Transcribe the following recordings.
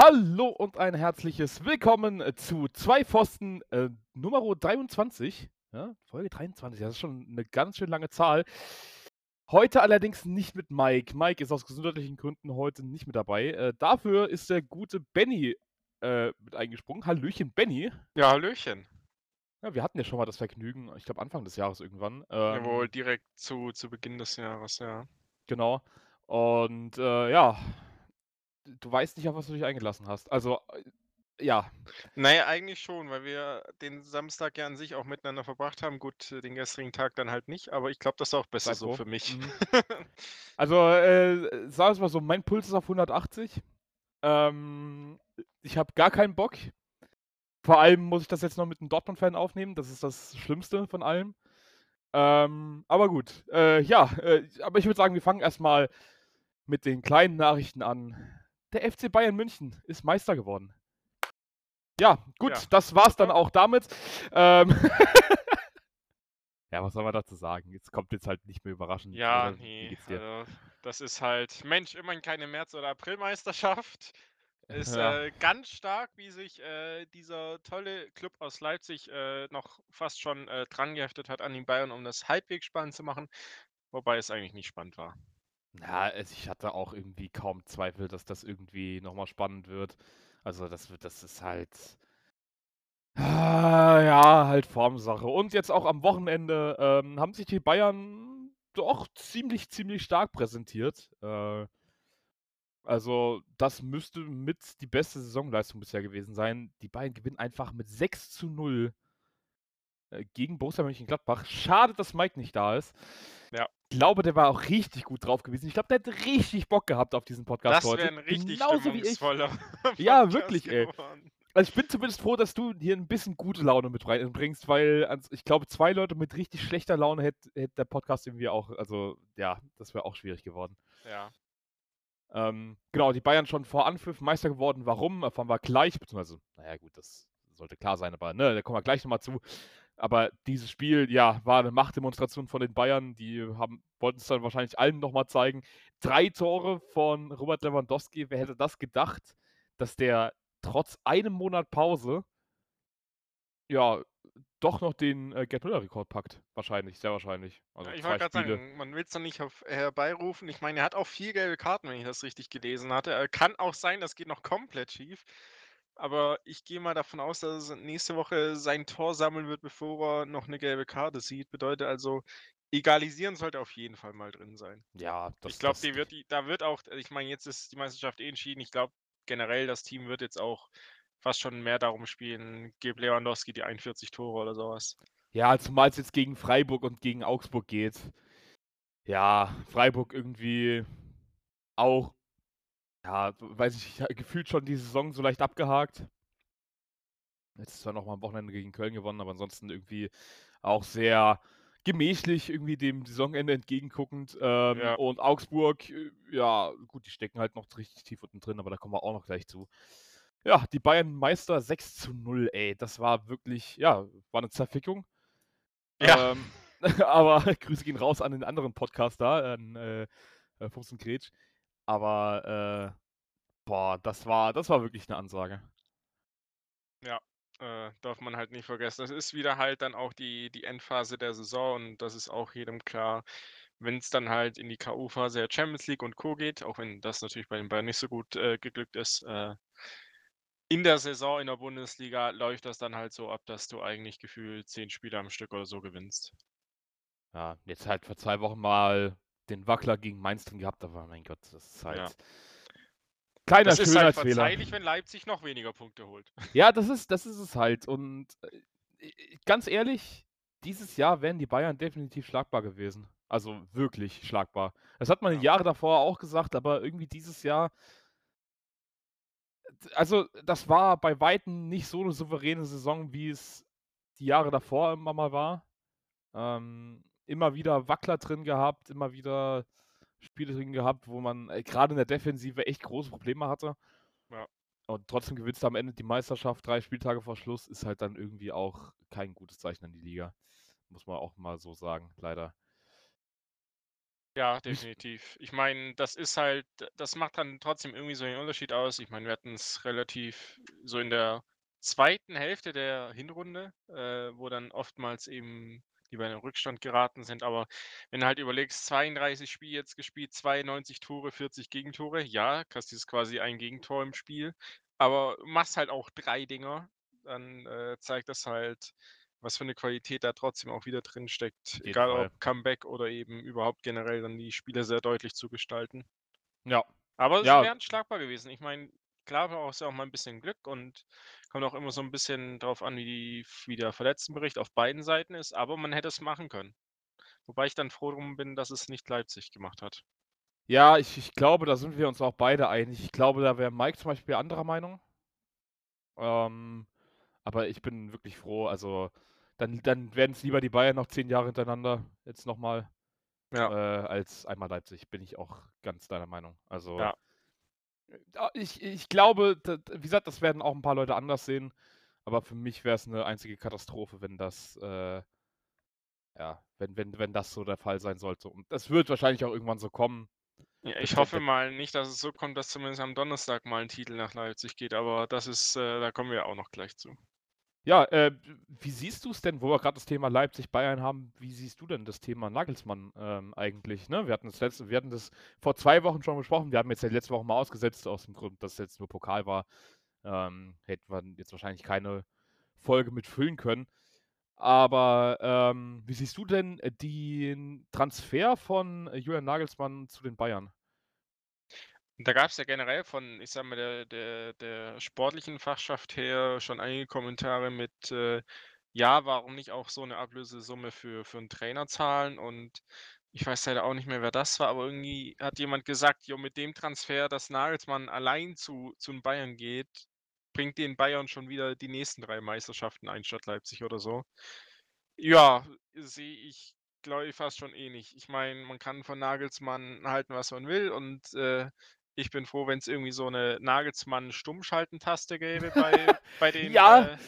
Hallo und ein herzliches Willkommen zu zwei Pfosten äh, Nummer 23. Ja, Folge 23, das ist schon eine ganz schön lange Zahl. Heute allerdings nicht mit Mike. Mike ist aus gesundheitlichen Gründen heute nicht mit dabei. Äh, dafür ist der gute Benny äh, mit eingesprungen. Hallöchen, Benny. Ja, Hallöchen. Ja, wir hatten ja schon mal das Vergnügen, ich glaube Anfang des Jahres irgendwann. Ähm, Jawohl, direkt zu, zu Beginn des Jahres, ja. Genau. Und äh, ja, du weißt nicht, auf was du dich eingelassen hast. Also, äh, ja. Naja, eigentlich schon, weil wir den Samstag ja an sich auch miteinander verbracht haben. Gut, den gestrigen Tag dann halt nicht, aber ich glaube, das ist auch besser so für mich. Mhm. also, äh, sag es mal so, mein Puls ist auf 180. Ähm, ich habe gar keinen Bock. Vor allem muss ich das jetzt noch mit einem Dortmund-Fan aufnehmen. Das ist das Schlimmste von allem. Ähm, aber gut. Äh, ja, äh, aber ich würde sagen, wir fangen erstmal mit den kleinen Nachrichten an. Der FC Bayern München ist Meister geworden. Ja, gut, ja. das war's dann auch damit. Ähm ja, was soll man dazu sagen? Jetzt kommt jetzt halt nicht mehr überraschend. Ja, nee, also, das ist halt, Mensch, immerhin keine März- oder Aprilmeisterschaft. Ist ja. äh, ganz stark, wie sich äh, dieser tolle Club aus Leipzig äh, noch fast schon äh, dran geheftet hat an den Bayern, um das halbwegs spannend zu machen. Wobei es eigentlich nicht spannend war. Ja, also ich hatte auch irgendwie kaum Zweifel, dass das irgendwie nochmal spannend wird. Also das wird, das ist halt. Ah, ja, halt Formsache. Und jetzt auch am Wochenende ähm, haben sich die Bayern doch ziemlich, ziemlich stark präsentiert. Äh, also, das müsste mit die beste Saisonleistung bisher gewesen sein. Die Bayern gewinnen einfach mit 6 zu 0 äh, gegen Borussia Mönchengladbach. Schade, dass Mike nicht da ist. Ja. Ich glaube, der war auch richtig gut drauf gewesen. Ich glaube, der hat richtig Bock gehabt auf diesen Podcast das heute. Das wäre ein richtig Genauso wie ich. ja, wirklich, ey. Also ich bin zumindest froh, dass du hier ein bisschen gute Laune mit reinbringst, weil ich glaube, zwei Leute mit richtig schlechter Laune hätte, hätte der Podcast irgendwie auch, also ja, das wäre auch schwierig geworden. Ja. Ähm, genau, die Bayern schon vor Anpfiff Meister geworden. Warum? Erfahren wir gleich, beziehungsweise, naja gut, das sollte klar sein, aber ne, da kommen wir gleich nochmal zu. Aber dieses Spiel, ja, war eine Machtdemonstration von den Bayern. Die haben, wollten es dann wahrscheinlich allen nochmal zeigen. Drei Tore von Robert Lewandowski. Wer hätte das gedacht, dass der trotz einem Monat Pause ja doch noch den äh, Gerd Müller-Rekord packt. Wahrscheinlich, sehr wahrscheinlich. Also ja, ich wollte gerade sagen, man will es doch nicht auf, herbeirufen. Ich meine, er hat auch vier gelbe Karten, wenn ich das richtig gelesen hatte. Er kann auch sein, das geht noch komplett schief. Aber ich gehe mal davon aus, dass er nächste Woche sein Tor sammeln wird, bevor er noch eine gelbe Karte sieht. Bedeutet also, egalisieren sollte auf jeden Fall mal drin sein. Ja, das Ich glaube, wird, da wird auch, ich meine, jetzt ist die Meisterschaft eh entschieden. Ich glaube, generell das Team wird jetzt auch fast schon mehr darum spielen, gib Lewandowski die 41 Tore oder sowas. Ja, zumal es jetzt gegen Freiburg und gegen Augsburg geht. Ja, Freiburg irgendwie auch ja, weiß ich, gefühlt schon die Saison so leicht abgehakt. Jetzt ist zwar noch mal am Wochenende gegen Köln gewonnen, aber ansonsten irgendwie auch sehr gemächlich irgendwie dem Saisonende entgegenguckend. Ähm, ja. Und Augsburg, äh, ja, gut, die stecken halt noch richtig tief unten drin, aber da kommen wir auch noch gleich zu. Ja, die Bayern Meister 6 zu 0, ey. Das war wirklich, ja, war eine Zerfickung. Ja. Ähm, aber Grüße gehen raus an den anderen Podcast da, an äh, äh Fuchs und Gretsch. Aber, äh, boah, das war, das war wirklich eine Ansage. Ja, äh, darf man halt nicht vergessen. Das ist wieder halt dann auch die, die Endphase der Saison und das ist auch jedem klar, wenn es dann halt in die K.O.-Phase der Champions League und Co. geht, auch wenn das natürlich bei den Bayern nicht so gut äh, geglückt ist, äh, in der Saison in der Bundesliga läuft das dann halt so ab, dass du eigentlich gefühlt zehn Spiele am Stück oder so gewinnst. Ja, jetzt halt vor zwei Wochen mal den Wackler gegen Mainz drin gehabt, aber mein Gott, das ist halt. Ja. Kleiner das ist halt verzeihlich, wenn Leipzig noch weniger Punkte holt. Ja, das ist, das ist es halt. Und äh, ganz ehrlich, dieses Jahr wären die Bayern definitiv schlagbar gewesen. Also wirklich schlagbar. Das hat man ja. Jahre davor auch gesagt, aber irgendwie dieses Jahr. Also, das war bei Weitem nicht so eine souveräne Saison, wie es die Jahre davor immer mal war. Ähm, immer wieder Wackler drin gehabt, immer wieder Spiele drin gehabt, wo man äh, gerade in der Defensive echt große Probleme hatte. Ja. Und trotzdem gewinnst du am Ende die Meisterschaft, drei Spieltage vor Schluss, ist halt dann irgendwie auch kein gutes Zeichen an die Liga. Muss man auch mal so sagen, leider. Ja, definitiv. Ich meine, das ist halt das macht dann trotzdem irgendwie so den Unterschied aus. Ich meine, wir hatten es relativ so in der zweiten Hälfte der Hinrunde, äh, wo dann oftmals eben die bei einem Rückstand geraten sind. Aber wenn du halt überlegst, 32 Spiele jetzt gespielt, 92 Tore, 40 Gegentore, ja, kassierst quasi ein Gegentor im Spiel, aber machst halt auch drei Dinger, dann äh, zeigt das halt, was für eine Qualität da trotzdem auch wieder drin steckt. Egal Fall. ob Comeback oder eben überhaupt generell dann die Spiele sehr deutlich zu gestalten. Ja. Aber Ja. sie wären schlagbar gewesen. Ich meine, klar brauchst du auch mal ein bisschen Glück und kommt auch immer so ein bisschen drauf an, wie die wie der Verletztenbericht auf beiden Seiten ist, aber man hätte es machen können. Wobei ich dann froh drum bin, dass es nicht Leipzig gemacht hat. Ja, ich ich glaube, da sind wir uns auch beide einig. Ich glaube, da wäre Mike zum Beispiel anderer Meinung. Ähm, aber ich bin wirklich froh. Also, dann dann werden's lieber die Bayern noch 10 Jahre hintereinander jetzt noch mal, Ja. äh, als einmal Leipzig, bin ich auch ganz deiner Meinung. Also Ja. Ah, ich ich glaube, wie gesagt, das werden auch 'n paar Leute anders sehen, aber für mich wäre es 'ne einzige Katastrophe, wenn das, äh ja, wenn wenn wenn das so der Fall sein sollte. Und das wird wahrscheinlich auch irgendwann so kommen. Ja, ich hoffe mal nicht, dass es so kommt, dass zumindest am Donnerstag mal 'n Titel nach Leipzig geht, aber das ist äh, da kommen wir auch noch gleich zu. Ja, äh, wie siehst du's denn, wo wir grad das Thema Leipzig, Bayern haben, wie siehst du denn das Thema Nagelsmann, ähm, eigentlich, ne? Wir hatten das letzte wir hatten das vor 2 Wochen schon besprochen. Wir haben jetzt ja letzte Woche mal ausgesetzt aus dem Grund, dass jetzt nur Pokal war. Ähm, hätten wir jetzt wahrscheinlich keine Folge mit füllen können. Aber, ähm, wie siehst du denn, äh, den Transfer von Julian Nagelsmann zu den Bayern? Da gab's ja generell von, ich sage mal, der der der sportlichen Fachschaft her schon einige Kommentare mit, äh, ja, warum nicht auch so 'ne Ablösesumme für für 'n Trainer zahlen? Und ich weiß leider auch nicht mehr, wer das war, aber irgendwie hat jemand gesagt: „Jo, mit dem Transfer, dass Nagelsmann allein zu zu 'n Bayern geht, bringt den Bayern schon wieder die nächsten 3 Meisterschaften ein statt Leipzig“ oder so. Ja, sehe ich, glaube ich, fast schon ähnlich. Ich meine, man kann von Nagelsmann halten, was man will und, äh, ich bin froh, wenn's irgendwie so 'ne Nagelsmann-Stummschalten-Taste gäbe bei bei den, Ja, äh,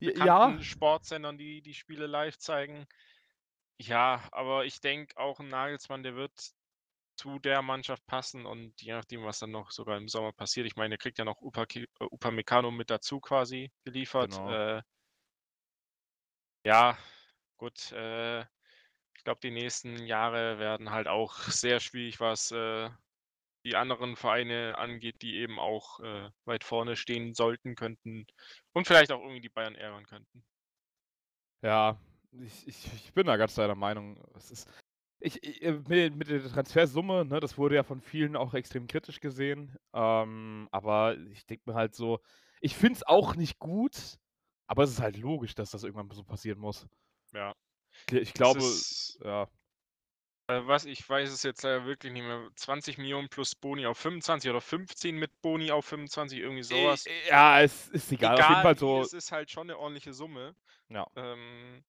ja. Sportsendern, die die Spiele live zeigen. Ja, aber ich denke auch 'n Nagelsmann, der wird zu der Mannschaft passen und je nachdem, was dann noch sogar im Sommer passiert ich meine, der kriegt ja noch Upaki äh, Upamecano mit dazu quasi geliefert. Genau. Äh ja, gut, äh, ich glaube, die nächsten Jahre werden halt auch sehr schwierig, was, äh, die anderen Vereine angeht, die eben auch, äh, weit vorne stehen sollten, könnten und vielleicht auch irgendwie die Bayern ärgern könnten. Ja, ich ich ich bin da ganz deiner Meinung. Es ist ich i äh, mit mit der Transfersumme, ne, das wurde ja von vielen auch extrem kritisch gesehen. Ähm, aber ich denke mir halt so, ich finde es auch nicht gut, aber es ist halt logisch, dass das irgendwann so passieren muss. Ja. Ich Es glaube ist ja. Äh, was ich weiß es jetzt leider wirklich nicht mehr. 20.000.000 plus Boni auf 25 oder 15 mit Boni auf 25, irgendwie so Äh, äh, ja, es ist egal. Auf jeden Fall Egal so es ist halt schon 'ne ordentliche Summe. Ja. Ähm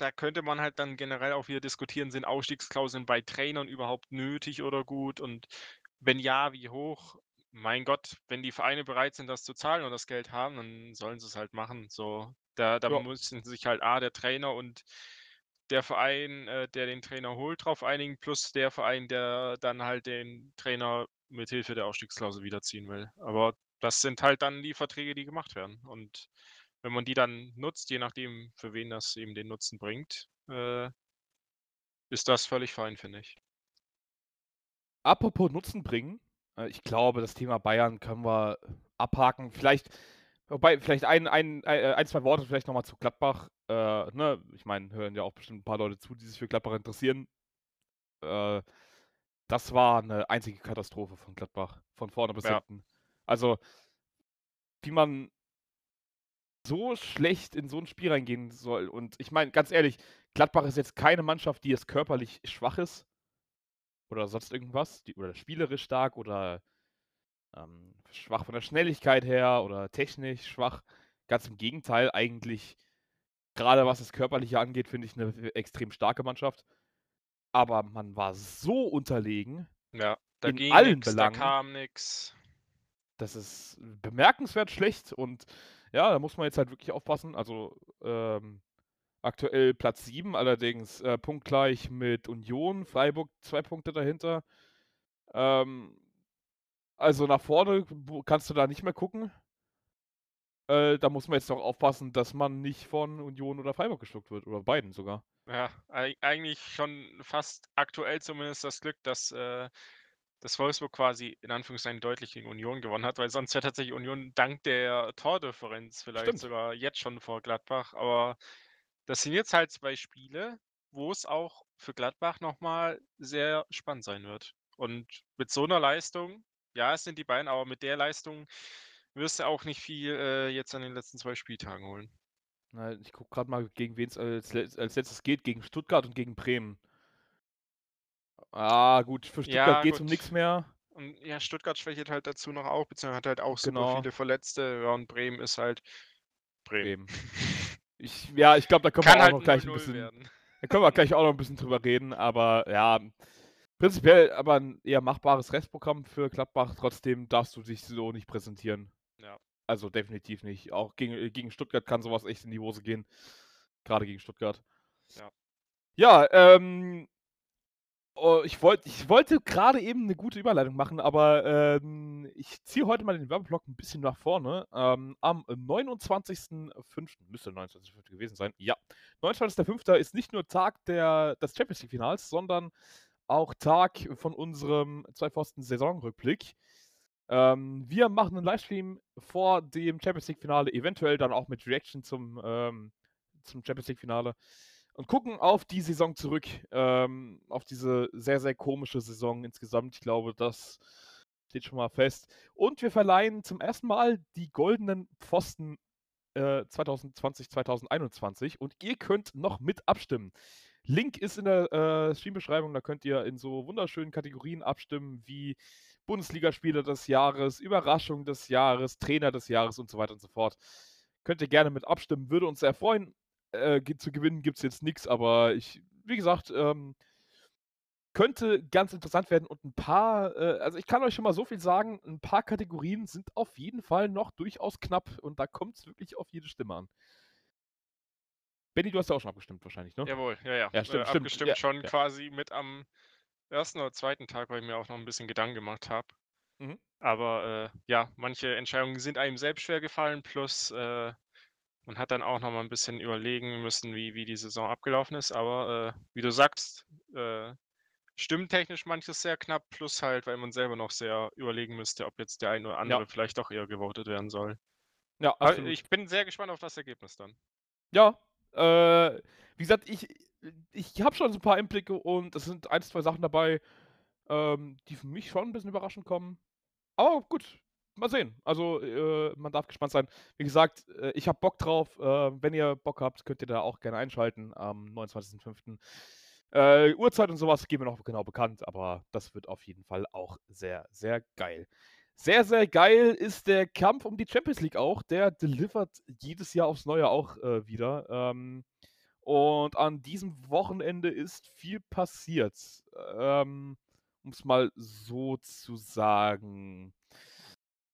da könnte man halt dann generell auch wieder diskutieren, sind Ausstiegsklauseln bei Trainern überhaupt nötig oder gut? Und wenn ja, wie hoch? Mein Gott, wenn die Vereine bereit sind, das zu zahlen und das Geld haben, dann sollen sie's halt machen. So, da da Ja. müssen sich halt A, der Trainer und der Verein, äh, der den Trainer holt, drauf einigen, plus der Verein, der dann halt den Trainer mit Hilfe der Ausstiegsklausel wiederziehen will. Aber das sind halt dann die Verträge, die gemacht werden. Und wenn man die dann nutzt, je nachdem, für wen das eben den Nutzen bringt, äh ist das völlig fein, finde ich. Apropos Nutzen bringen, äh, ich glaube, das Thema Bayern können wir abhaken. Vielleicht wobei, vielleicht ein ein äh, ein, 2 Worte vielleicht noch mal zu Gladbach. Äh, ne, ich meine, hören ja auch bestimmt 'n paar Leute zu, die sich für Gladbach interessieren. Äh, das war 'ne einzige Katastrophe von Gladbach, von vorne bis Ja. hinten. Also wie man so schlecht in so 'n Spiel reingehen soll. Und ich meine, ganz ehrlich, Gladbach ist jetzt keine Mannschaft, die jetzt körperlich schwach ist oder sonst irgendwas, die oder spielerisch stark oder, ähm, schwach von der Schnelligkeit her oder technisch schwach. Ganz im Gegenteil, eigentlich grade was das Körperliche angeht, finde ich 'ne e extrem starke Mannschaft. Aber man war so unterlegen Ja, da in ging allen nix, da Belangen. kam nix. Das ist bemerkenswert schlecht und ja, da muss man jetzt halt wirklich aufpassen. Also, ähm Aktuell Platz 7, allerdings äh, punktgleich mit Union. Freiburg zwei Punkte dahinter. Ähm, also nach vorne kannst du da nicht mehr gucken. Äh, da muss man jetzt doch aufpassen, dass man nicht von Union oder Freiburg geschluckt wird. Oder beiden sogar. Ja, eigentlich schon fast aktuell zumindest das Glück, dass, äh, dass Wolfsburg quasi in Anführungszeichen deutlich gegen Union gewonnen hat, weil sonst wäre tatsächlich Union dank der Tordifferenz vielleicht Stimmt. sogar jetzt schon vor Gladbach. Aber das sind jetzt halt zwei Spiele, wo es auch für Gladbach nochmal sehr spannend sein wird. Und mit so einer Leistung, ja, es sind die beiden, aber mit der Leistung wirst du auch nicht viel äh, jetzt an den letzten zwei Spieltagen holen. Na, ich gucke gerade mal, gegen wen es als, als letztes geht. Gegen Stuttgart und gegen Bremen. Ah, gut, für Stuttgart Ja, geht es um nichts mehr. Und ja, Stuttgart schwächelt halt dazu noch auch, beziehungsweise hat halt auch super Genau. viele Verletzte. Ja, und Bremen ist halt Bremen. Bremen. Ich, ja, ich glaube, da können Kann wir auch halt noch gleich ein 0-0 bisschen. werden. Da können wir gleich auch noch ein bisschen drüber reden, aber ja, prinzipiell aber ein eher machbares Restprogramm für Gladbach. Trotzdem darfst du dich so nicht präsentieren. Ja. Also definitiv nicht. Auch gegen, gegen Stuttgart kann sowas echt in die Hose gehen. Gerade gegen Stuttgart. Ja. Ja, ähm. Oh, ich, wollt, ich wollte gerade eben eine gute Überleitung machen, aber ähm, ich ziehe heute mal den Werbeblock ein bisschen nach vorne. Ähm, am 29.05. müsste 29.05. gewesen sein. Ja, 29.05. ist nicht nur Tag der, des Champions League-Finals, sondern auch Tag von unserem Zwei-Pfosten-Saisonrückblick. Ähm, wir machen einen Livestream vor dem Champions League-Finale, eventuell dann auch mit Reaction zum, ähm, zum Champions League-Finale und gucken auf die Saison zurück, ähm, auf diese sehr, sehr komische Saison insgesamt. Ich glaube, das steht schon mal fest. Und wir verleihen zum ersten Mal die goldenen Pfosten äh, 2020, 2021 und ihr könnt noch mit abstimmen. Link ist in der äh, Streambeschreibung, da könnt ihr in so wunderschönen Kategorien abstimmen wie Bundesligaspieler des Jahres, Überraschung des Jahres, Trainer des Jahres und so weiter und so fort. Könnt ihr gerne mit abstimmen, würde uns sehr freuen. Äh, zu gewinnen gibt es jetzt nichts, aber ich, wie gesagt, ähm, könnte ganz interessant werden und ein paar, äh, also ich kann euch schon mal so viel sagen, ein paar Kategorien sind auf jeden Fall noch durchaus knapp und da kommt es wirklich auf jede Stimme an. Benny, du hast ja auch schon abgestimmt wahrscheinlich, ne? Jawohl, ja, ja. Ja, stimmt, äh, stimmt. Abgestimmt Ja, schon ja. quasi mit am ersten oder zweiten Tag, weil ich mir auch noch ein bisschen Gedanken gemacht habe. Mhm. Aber äh, ja, manche Entscheidungen sind einem selbst schwer gefallen, plus äh, man hat dann auch noch mal ein bisschen überlegen müssen, wie, wie die Saison abgelaufen ist. Aber äh, wie du sagst, äh, stimmtechnisch manches sehr knapp, plus halt, weil man selber noch sehr überlegen müsste, ob jetzt der ein oder andere vielleicht doch eher gewotet werden soll. Ja, Aber absolut. ich bin sehr gespannt auf das Ergebnis dann. Ja, äh, wie gesagt, ich, ich habe schon so ein paar Einblicke und es sind ein, zwei Sachen dabei, ähm, die für mich schon ein bisschen überraschend kommen. Aber gut, mal sehen. Also, äh, man darf gespannt sein. Wie gesagt, äh, ich habe Bock drauf. Äh, wenn ihr Bock habt, könnt ihr da auch gerne einschalten am 29.05. Äh, Uhrzeit und sowas geben wir noch genau bekannt, aber das wird auf jeden Fall auch sehr, sehr geil. Sehr, sehr geil ist der Kampf um die Champions League auch. Der delivert jedes Jahr aufs Neue auch äh, wieder. Ähm, und an diesem Wochenende ist viel passiert. Ähm, um es mal so zu sagen.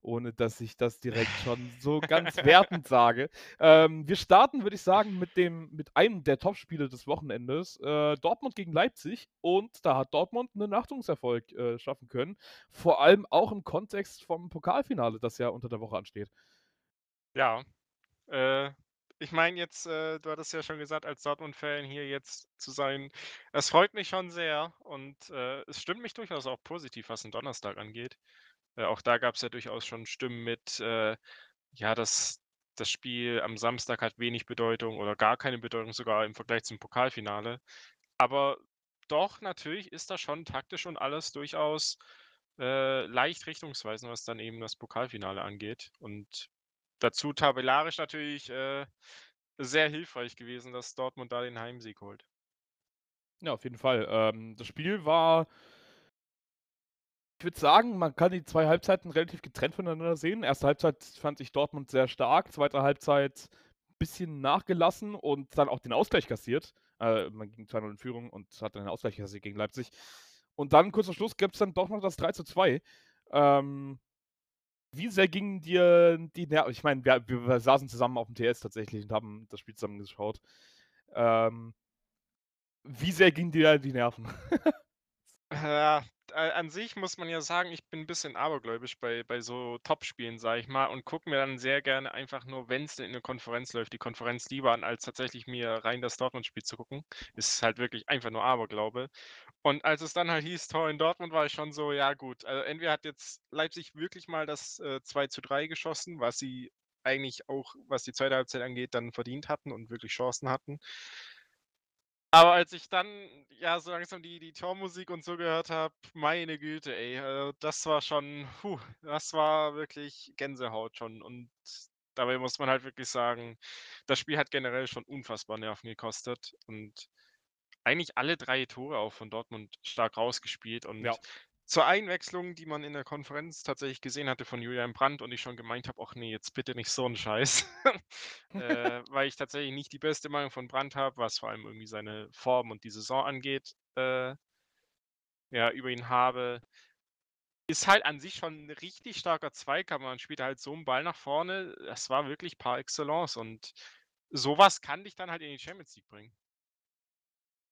Ohne dass ich das direkt schon so ganz wertend sage. Ähm, wir starten, würde ich sagen, mit, dem, mit einem der Topspiele des Wochenendes. Äh, Dortmund gegen Leipzig. Und da hat Dortmund einen Achtungserfolg äh, schaffen können. Vor allem auch im Kontext vom Pokalfinale, das ja unter der Woche ansteht. Ja. Äh, ich meine jetzt, äh, du hattest ja schon gesagt, als Dortmund-Fan hier jetzt zu sein, es freut mich schon sehr und äh, es stimmt mich durchaus auch positiv, was den Donnerstag angeht. Äh, auch da gab es ja durchaus schon Stimmen mit, äh, ja, das, das Spiel am Samstag hat wenig Bedeutung oder gar keine Bedeutung sogar im Vergleich zum Pokalfinale. Aber doch, natürlich ist da schon taktisch und alles durchaus äh, leicht richtungsweisend, was dann eben das Pokalfinale angeht. Und dazu tabellarisch natürlich äh, sehr hilfreich gewesen, dass Dortmund da den Heimsieg holt. Ja, auf jeden Fall. Ähm, das Spiel war, ich würde sagen, man kann die zwei Halbzeiten relativ getrennt voneinander sehen. Erste Halbzeit fand ich Dortmund sehr stark, zweite Halbzeit ein bisschen nachgelassen und dann auch den Ausgleich kassiert. Äh, man ging 2-0 in Führung und hat dann den Ausgleich kassiert gegen Leipzig. Und dann, kurz vor Schluss, gibt es dann doch noch das 3 zu 2. Ähm, wie sehr gingen dir die Nerven? Ich meine, wir, wir, saßen zusammen auf dem TS tatsächlich und haben das Spiel zusammen geschaut. Ähm wie sehr gingen dir die Nerven? A an sich muss man ja sagen, ich bin 'n bisschen abergläubisch bei bei so Topspielen, sage ich mal, und gucke mir dann sehr gerne einfach nur, wenn's in der Konferenz läuft, die Konferenz lieber an, als tatsächlich mir rein das Dortmund-Spiel zu gucken. Ist halt wirklich einfach nur Aberglaube. Und als es dann halt hieß: „Tor in Dortmund“, war ich schon so: „Ja gut, also entweder hat jetzt Leipzig wirklich mal das, äh, 2:3 geschossen, was sie eigentlich auch, was die zweite Halbzeit angeht, dann verdient hatten und wirklich Chancen hatten.“ Aber als ich dann, ja, so langsam die die Tormusik und so gehört habe, meine Güte, ey, äh, das war schon hu, das war wirklich Gänsehaut schon. Und dabei muss man halt wirklich sagen, das Spiel hat generell schon unfassbar Nerven gekostet und eigentlich alle 3 Tore auch von Dortmund stark rausgespielt. Ja. Zur Einwechslung, die man in der Konferenz tatsächlich gesehen hatte von Julian Brandt und ich schon gemeint habe: „Och ne, jetzt bitte nicht so 'n Scheiß.“ Äh, weil ich tatsächlich nicht die beste Meinung von Brandt habe, was vor allem irgendwie seine Form und die Saison angeht, äh ja, über ihn habe. Ist halt an sich schon 'n richtig starker Zweikampf. Man spielt halt so 'n Ball nach vorne. Das war wirklich par excellence und so was kann dich dann halt in die Champions League bringen.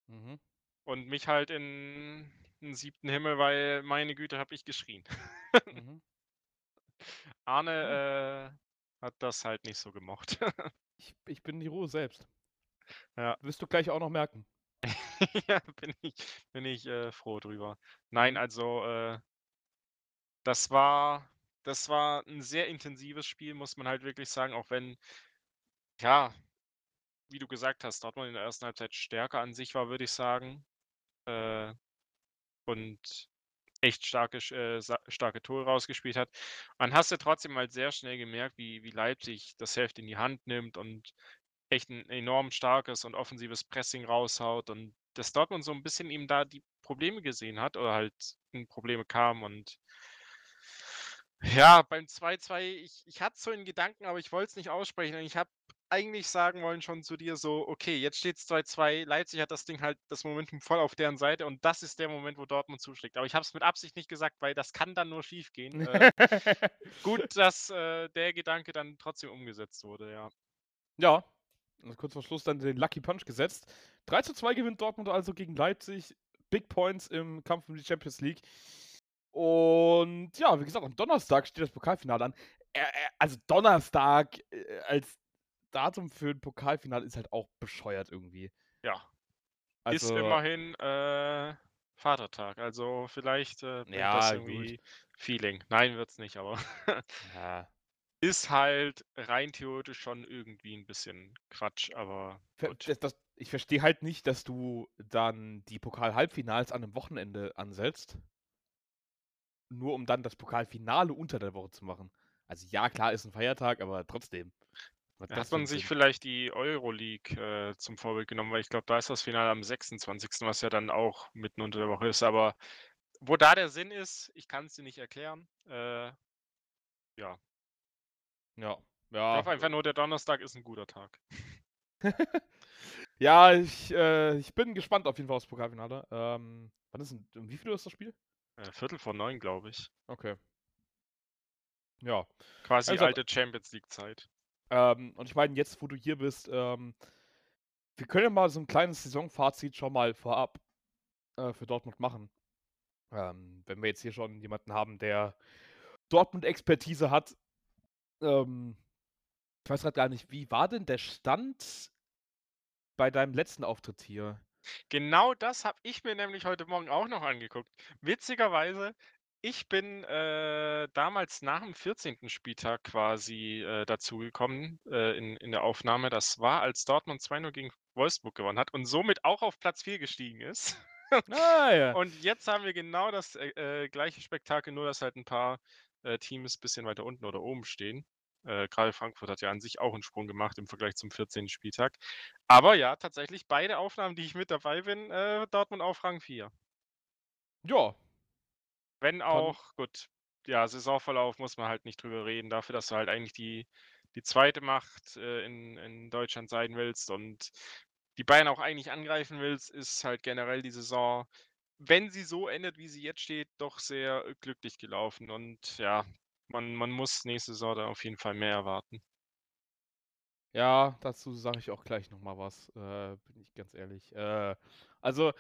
Mhm. Und mich halt in 'n 7. Himmel, weil meine Güte, habe ich geschrien. Mhm. Arne, äh, hat das halt nicht so gemocht. Ich ich bin die Ruhe selbst. Ja. Wirst du gleich auch noch merken. Ja, bin ich bin ich, äh, froh drüber. Nein, Mhm. also, äh das war das war 'n sehr intensives Spiel, muss man halt wirklich sagen, auch wenn ja, wie du gesagt hast, Dortmund in der 1. Halbzeit stärker an sich war, würde ich sagen. Äh, und echt starke äh, starke Tore rausgespielt hat. Man hast du trotzdem halt sehr schnell gemerkt, wie wie Leipzig das Heft in die Hand nimmt und echt 'n enorm starkes und offensives Pressing raushaut und dass Dortmund so 'n bisschen eben da die Probleme gesehen hat oder halt in Probleme kam und ja, beim 2:2, ich ich hatte es so in Gedanken, aber ich wollte es nicht aussprechen. Ich habe eigentlich sagen wollen schon zu dir so: „Okay, jetzt steht's 2:2, Leipzig hat das Ding halt das Momentum voll auf deren Seite und das ist der Moment, wo Dortmund zuschlägt.“ Aber ich habe es mit Absicht nicht gesagt, weil das kann dann nur schiefgehen. Äh, gut, dass, äh, der Gedanke dann trotzdem umgesetzt wurde, ja. Ja, und kurz vor Schluss dann den Lucky Punch gesetzt. 3:2 gewinnt Dortmund also gegen Leipzig. Big Points im Kampf um die Champions League. Und ja, wie gesagt, am Donnerstag steht das Pokalfinale an. Also Donnerstag, äh, als Datum für 'n Pokalfinale ist halt auch bescheuert irgendwie. Ja. Ist Also immerhin, äh, Vatertag, also vielleicht, äh, bringt das Ja, gut. irgendwie Feeling. Nein, wird's nicht, aber Ja. ist halt rein theoretisch schon irgendwie 'n bisschen Quatsch, aber gut. das das ich verstehe halt nicht, dass du dann die Pokal-Halbfinals an 'nem Wochenende ansetzt nur um dann das Pokalfinale unter der Woche zu machen. Also ja, klar, ist 'n Feiertag, aber trotzdem. Was hat Da hat das für man sich vielleicht die Euroleague, äh, zum Vorbild genommen, weil ich glaube, da ist das Finale am 26., was ja dann auch mitten unter der Woche ist. Aber wo da der Sinn ist, ich kann's dir nicht erklären. Äh ja. Ja, Ich ja. hoffe einfach nur, der Donnerstag ist 'n guter Tag. Ja, ich äh, ich bin gespannt auf jeden Fall aufs Pokalfinale. Ähm, wann ist denn um wie viel Uhr ist das Spiel? Äh, 9:15, glaube ich. Okay. Ja. Quasi Also alte Champions-League-Zeit. Ähm, und ich meine, jetzt, wo du hier bist, ähm wir können ja mal so 'n kleines Saisonfazit schon mal vorab, äh, für Dortmund machen. Ähm, wenn wir jetzt hier schon jemanden haben, der Dortmund-Expertise hat. Ähm, ich weiß grad gar nicht, wie war denn der Stand bei deinem letzten Auftritt hier? Genau das habe ich mir nämlich heute Morgen auch noch angeguckt. Witzigerweise, ich bin, äh, damals nach'm 14. Spieltag quasi, äh, dazugekommen, äh, in in der Aufnahme. Das war, als Dortmund 2:0 gegen Wolfsburg gewonnen hat und somit auch auf Platz 4 gestiegen ist. Ah, ja. Und jetzt haben wir genau das, äh, äh, gleiche Spektakel, nur dass halt 'n paar, äh, Teams bisschen weiter unten oder oben stehen. Grade Frankfurt hat ja an sich auch 'n Sprung gemacht im Vergleich zum 14. Spieltag. Aber ja, tatsächlich beide Aufnahmen, die ich mit dabei bin, Dortmund auf Rang 4. Ja. Wenn auch gut, ja, Saisonverlauf muss man halt nicht drüber reden, dafür, dass du halt eigentlich die die 2. Macht, äh, in in Deutschland sein willst und die Bayern auch eigentlich angreifen willst, ist halt generell die Saison, wenn sie so endet, wie sie jetzt steht, doch sehr, äh, glücklich gelaufen. Und ja, man man muss nächste Saison da auf jeden Fall mehr erwarten. Ja, dazu sage ich auch gleich noch mal was, äh, bin ich ganz ehrlich. Äh, also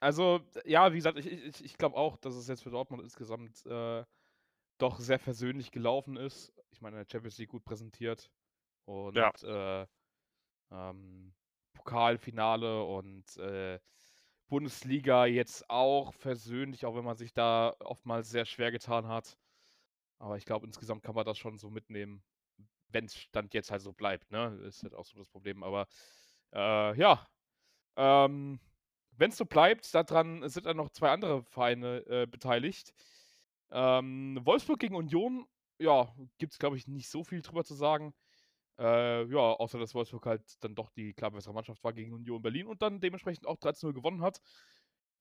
also, ja, wie gesagt, ich ich ich glaube auch, dass es jetzt für Dortmund insgesamt, äh, doch sehr versöhnlich gelaufen ist. Ich meine, Champions League gut präsentiert und, Ja. äh, ähm, Pokalfinale und, äh, Bundesliga jetzt auch versöhnlich, auch wenn man sich da oftmals sehr schwer getan hat. Aber ich glaube, insgesamt kann man das schon so mitnehmen, wenn's Stand jetzt halt so bleibt, ne? Ist halt auch so das Problem. Aber, äh, ja, ähm, wenn's so bleibt, da dran sind dann noch 2 andere Vereine, äh, beteiligt. Ähm, Wolfsburg gegen Union, ja, gibt's, glaube ich, nicht so viel drüber zu sagen. Äh, ja, außer dass Wolfsburg halt dann doch die klar bessere Mannschaft war gegen Union Berlin und dann dementsprechend auch 3 zu 0 gewonnen hat.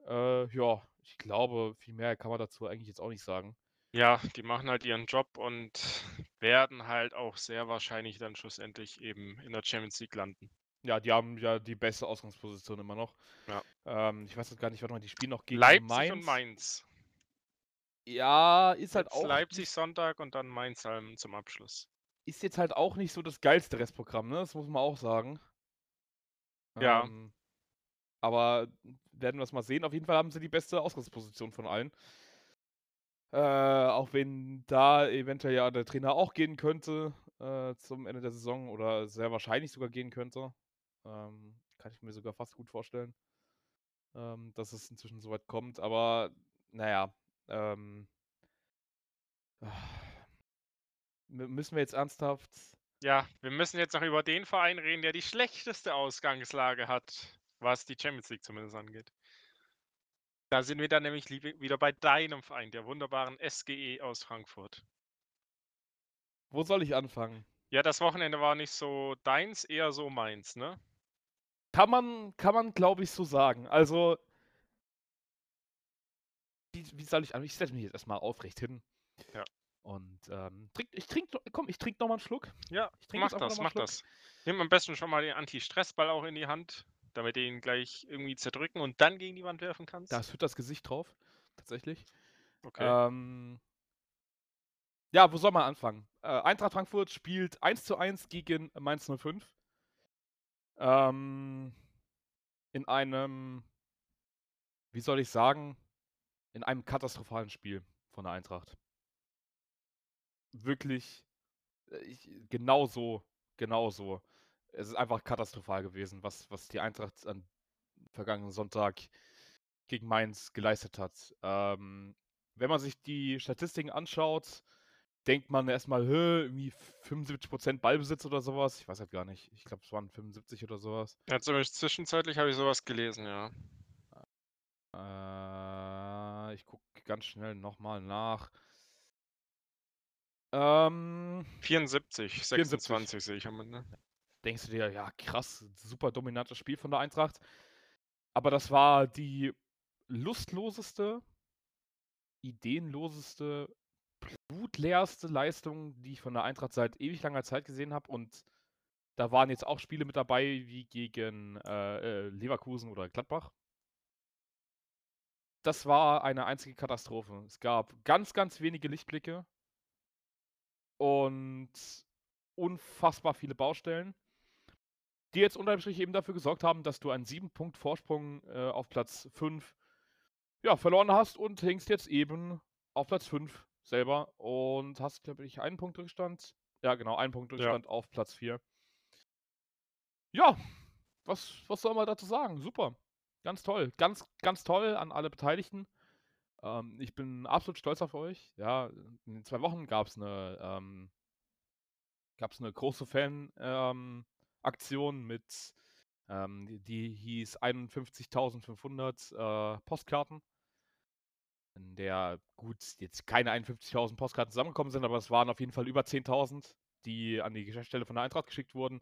Äh, ja, ich glaube, viel mehr kann man dazu eigentlich jetzt auch nicht sagen. Ja, die machen halt ihren Job und werden halt auch sehr wahrscheinlich dann schlussendlich eben in der Champions League landen. Ja, die haben ja die beste Ausgangsposition immer noch. Ja. Ähm, ich weiß jetzt gar nicht, warte mal, die spielen noch gegen Leipzig Mainz. und Mainz. Ja, ist halt Jetzt auch Leipzig Sonntag und dann Mainz ähm, zum Abschluss. ist jetzt halt auch nicht so das geilste Restprogramm, ne? Das muss man auch sagen. Ja. Ähm, aber werden wir's mal sehen. Auf jeden Fall haben sie die beste Ausgangsposition von allen. Äh, auch wenn da eventuell ja der Trainer auch gehen könnte, äh, zum Ende der Saison oder sehr wahrscheinlich sogar gehen könnte. Ähm, kann ich mir sogar fast gut vorstellen, ähm, dass es inzwischen so weit kommt. Aber na ja, ähm mü müssen wir jetzt ernsthaft Ja, wir müssen jetzt noch über den Verein reden, der die schlechteste Ausgangslage hat, was die Champions League zumindest angeht. Da sind wir dann nämlich wieder bei deinem Verein, der wunderbaren SGE aus Frankfurt. Wo soll ich anfangen? Ja, das Wochenende war nicht so deins, eher so meins, ne? Kann man kann man, glaube ich, so sagen. Also wie wie soll ich an ich setze mich jetzt erst mal aufrecht hin. Ja. Und, ähm, trink ich trinke komm, ich trinke noch mal 'n Schluck. Ja, Ich trinke mach das, mach Schluck. das. Nimm am besten schon mal den Anti-Stress-Ball auch in die Hand, damit du ihn gleich irgendwie zerdrücken und dann gegen die Wand werfen kannst. Da ist Hütters Gesicht drauf, tatsächlich. Okay. Ähm ja, wo soll man anfangen? Äh, Eintracht Frankfurt spielt 1:1 gegen Mainz 05. Ähm, in einem wie soll ich sagen, in einem katastrophalen Spiel von der Eintracht. Wirklich, äh, ich genau so genau. Es ist einfach katastrophal gewesen, was was die Eintracht am vergangenen Sonntag gegen Mainz geleistet hat. Ähm, wenn man sich die Statistiken anschaut, denkt man erst mal: „Hä, irgendwie 75% Ballbesitz oder so was.“ Ich weiß halt gar nicht. Ich glaube, es waren 75 oder so was. Ja, zumindest zwischenzeitlich habe ich so was gelesen, ja. Äh, ich gucke ganz schnell noch mal nach. Ähm 74, 74. 26 sehe ich am Ende. Denkst du dir: „Ja, krass, super dominantes Spiel von der Eintracht.“ Aber das war die lustloseste ideenloseste, blutleerste Leistung, die ich von der Eintracht seit ewig langer Zeit gesehen habe. Und da waren jetzt auch Spiele mit dabei wie gegen, äh, äh, Leverkusen oder Gladbach. Das war eine einzige Katastrophe. Es gab ganz, ganz wenige Lichtblicke und unfassbar viele Baustellen, die jetzt unterm Strich eben dafür gesorgt haben, dass du einen 7 Punkt Vorsprung, äh, auf Platz 5, ja, verloren hast und hängst jetzt eben auf Platz 5 selber und hast, glaube ich, 1 Punkt Rückstand. Ja, genau, 1 Punkt Ja. Rückstand auf Platz 4. Ja, was was soll man dazu sagen? Super. Ganz toll. Ganz, ganz toll an alle Beteiligten. Ähm, ich bin absolut stolz auf euch. Ja, in den 2 Wochen gab's 'ne, ähm gab's 'ne große Fan ähm, Aktion mit ähm, die die hieß 51.500, äh, Postkarten. In der gut, jetzt keine 51.000 Postkarten zusammengekommen sind, aber es waren auf jeden Fall über 10.000, die an die Geschäftsstelle von der Eintracht geschickt wurden.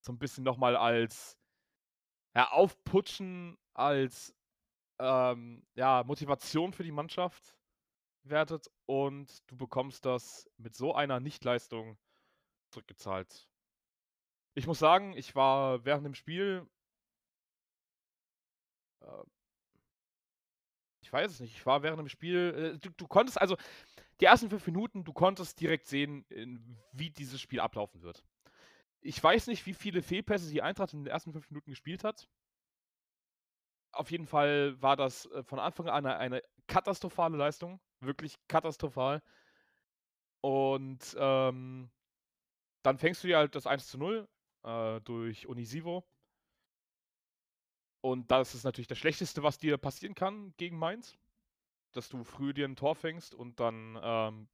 So 'n bisschen noch mal als, ja, Aufputschen, als, ähm, ja, Motivation für die Mannschaft gewertet und du bekommst das mit so einer Nichtleistung zurückgezahlt. Ich muss sagen, ich war während dem Spiel äh ich weiß es nicht. Ich war während dem Spiel äh, du du konntest also die ersten fünf Minuten, du konntest direkt sehen, wie dieses Spiel ablaufen wird. Ich weiß nicht, wie viele Fehlpässe die Eintracht in den ersten fünf Minuten gespielt hat. Auf jeden Fall war das äh, von Anfang an eine, eine katastrophale Leistung. Wirklich katastrophal. Und ähm, dann fängst du dir halt das 1 zu 0 äh, durch Unisivo. Und das ist natürlich das Schlechteste, was dir passieren kann gegen Mainz. Dass du früh dir ein Tor fängst und dann, ähm,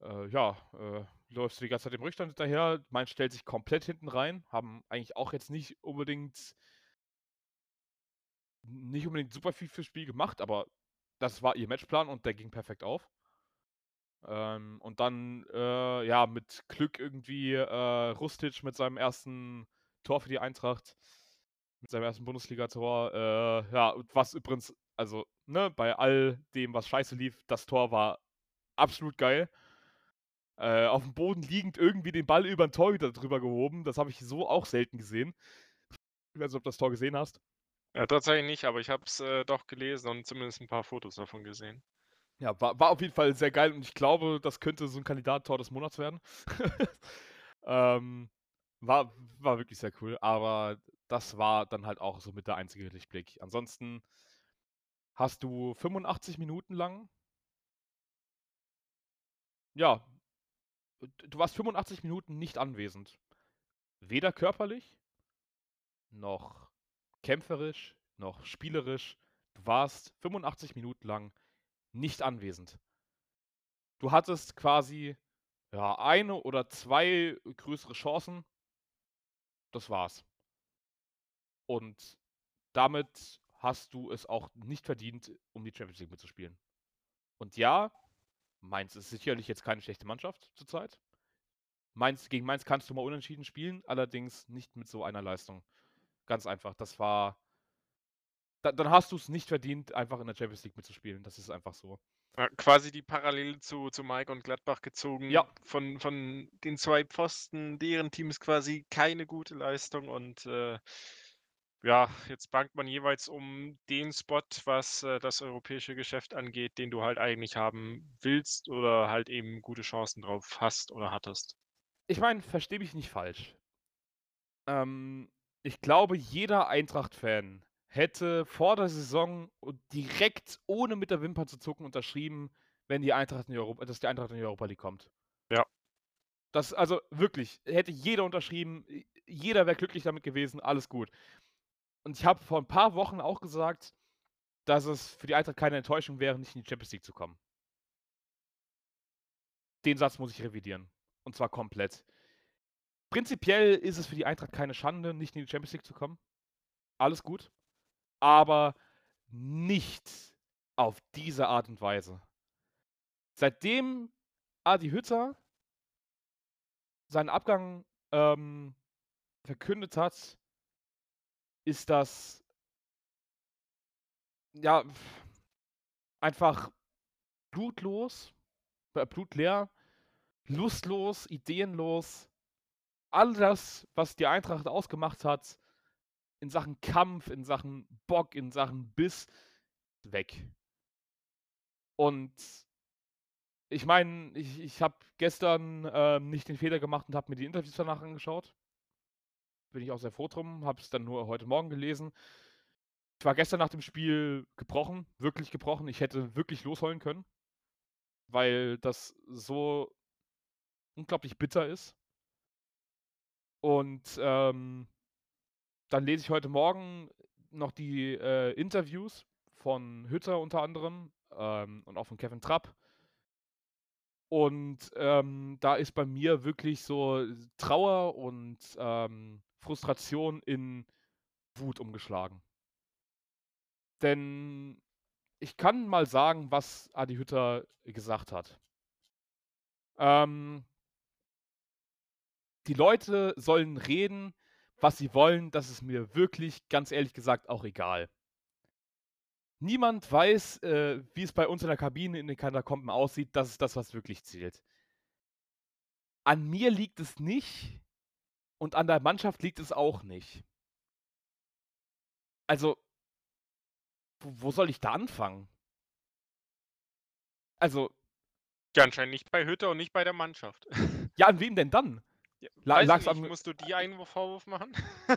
äh, ja, äh, läufst du die ganze Zeit im Rückstand hinterher. Mainz stellt sich komplett hinten rein. Haben eigentlich auch jetzt nicht unbedingt nicht unbedingt super viel fürs Spiel gemacht, aber das war ihr Matchplan und der ging perfekt auf. Ähm, und dann, äh, ja, mit Glück irgendwie äh, Rustic mit seinem ersten Tor für die Eintracht, mit seinem ersten Bundesliga-Tor. Äh, ja, was übrigens, also, ne, bei all dem, was scheiße lief, das Tor war absolut geil. Äh, auf dem Boden liegend irgendwie den Ball über den Torhüter drüber gehoben. Das habe ich so auch selten gesehen. Ich weiß nicht, ob du das Tor gesehen hast. Ja, tatsächlich nicht, aber ich habe es äh, doch gelesen und zumindest ein paar Fotos davon gesehen. Ja, war, war auf jeden Fall sehr geil und ich glaube, das könnte so ein Kandidat Tor des Monats werden. ähm, war, war wirklich sehr cool, aber das war dann halt auch so mit der einzige Lichtblick. Ansonsten hast du 85 Minuten lang. Ja, du warst 85 Minuten nicht anwesend. Weder körperlich, noch kämpferisch, noch spielerisch. Du warst 85 Minuten lang nicht anwesend. Du hattest quasi ja, eine oder zwei größere Chancen. Das war's. Und damit hast du es auch nicht verdient, um die Champions League mitzuspielen. Und ja, Mainz ist sicherlich jetzt keine schlechte Mannschaft zurzeit. Mainz, gegen Mainz kannst du mal unentschieden spielen, allerdings nicht mit so einer Leistung. Ganz einfach. Das war da, dann hast du es nicht verdient, einfach in der Champions League mitzuspielen. Das ist einfach so. Ja, quasi die Parallele zu, zu Mike und Gladbach gezogen. Ja. Von, von den zwei Pfosten, deren Teams quasi keine gute Leistung und äh, ja, jetzt bangt man jeweils um den Spot, was äh, das europäische Geschäft angeht, den du halt eigentlich haben willst oder halt eben gute Chancen drauf hast oder hattest. Ich meine, verstehe mich nicht falsch. Ähm, ich glaube, jeder Eintracht-Fan hätte vor der Saison direkt ohne mit der Wimper zu zucken unterschrieben, wenn die Eintracht in die Europa, dass die Eintracht in die Europa League kommt. Ja. Das, also wirklich, hätte jeder unterschrieben, jeder wäre glücklich damit gewesen, alles gut. Und ich habe vor ein paar Wochen auch gesagt, dass es für die Eintracht keine Enttäuschung wäre, nicht in die Champions League zu kommen. Den Satz muss ich revidieren. Und zwar komplett. Prinzipiell ist es für die Eintracht keine Schande, nicht in die Champions League zu kommen. Alles gut aber nicht auf diese Art und Weise. Seitdem Adi Hütter seinen Abgang ähm, verkündet hat, ist das ja einfach blutlos, äh, blutleer, lustlos, ideenlos. All das, was die Eintracht ausgemacht hat, in Sachen Kampf, in Sachen Bock, in Sachen Biss weg. Und ich meine, ich, ich habe gestern äh, nicht den Fehler gemacht und habe mir die Interviews danach angeschaut. Bin ich auch sehr froh drum, habe es dann nur heute Morgen gelesen. Ich war gestern nach dem Spiel gebrochen, wirklich gebrochen. Ich hätte wirklich losholen können, weil das so unglaublich bitter ist. Und ähm, dann lese ich heute Morgen noch die äh, Interviews von Hütter unter anderem ähm, und auch von Kevin Trapp. Und ähm, da ist bei mir wirklich so Trauer und ähm, Frustration in Wut umgeschlagen. Denn ich kann mal sagen, was Adi Hütter gesagt hat. Ähm, die Leute sollen reden, was sie wollen, das ist mir wirklich, ganz ehrlich gesagt, auch egal. Niemand weiß, äh, wie es bei uns in der Kabine in den Katakomben aussieht. Das ist das, was wirklich zählt. An mir liegt es nicht und an der Mannschaft liegt es auch nicht. Also, wo, soll ich da anfangen? Also, Ja, anscheinend nicht bei Hütter und nicht bei der Mannschaft. Ja, an wem denn dann? Ja, lag's nicht, am musst du die einen Vorwurf machen?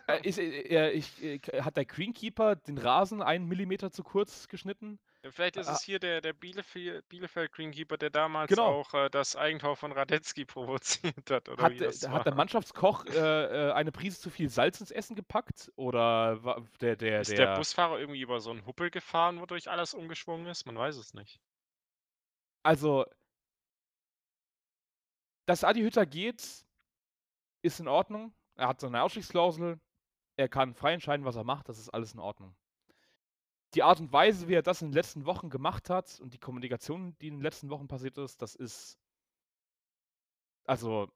Äh, ist, äh, äh, ich äh, hat der Greenkeeper den Rasen einen Millimeter zu kurz geschnitten? Vielleicht ist Ah. es hier der der Bielefeld Bielefeld Greenkeeper, der damals Genau. auch, äh, das Eigentor von Radetzky provoziert hat, oder Hat das hat der war. Mannschaftskoch, äh, äh, eine Prise zu viel Salz ins Essen gepackt oder wa der der Ist der der Busfahrer irgendwie über so 'n Huppel gefahren, wodurch alles umgeschwungen ist? Man weiß es nicht. Also dass Adi Hütter geht, ist in Ordnung. Er hat seine Ausstiegsklausel. Er kann frei entscheiden, was er macht. Das ist alles in Ordnung. Die Art und Weise, wie er das in den letzten Wochen gemacht hat und die Kommunikation, die in den letzten Wochen passiert ist, das ist also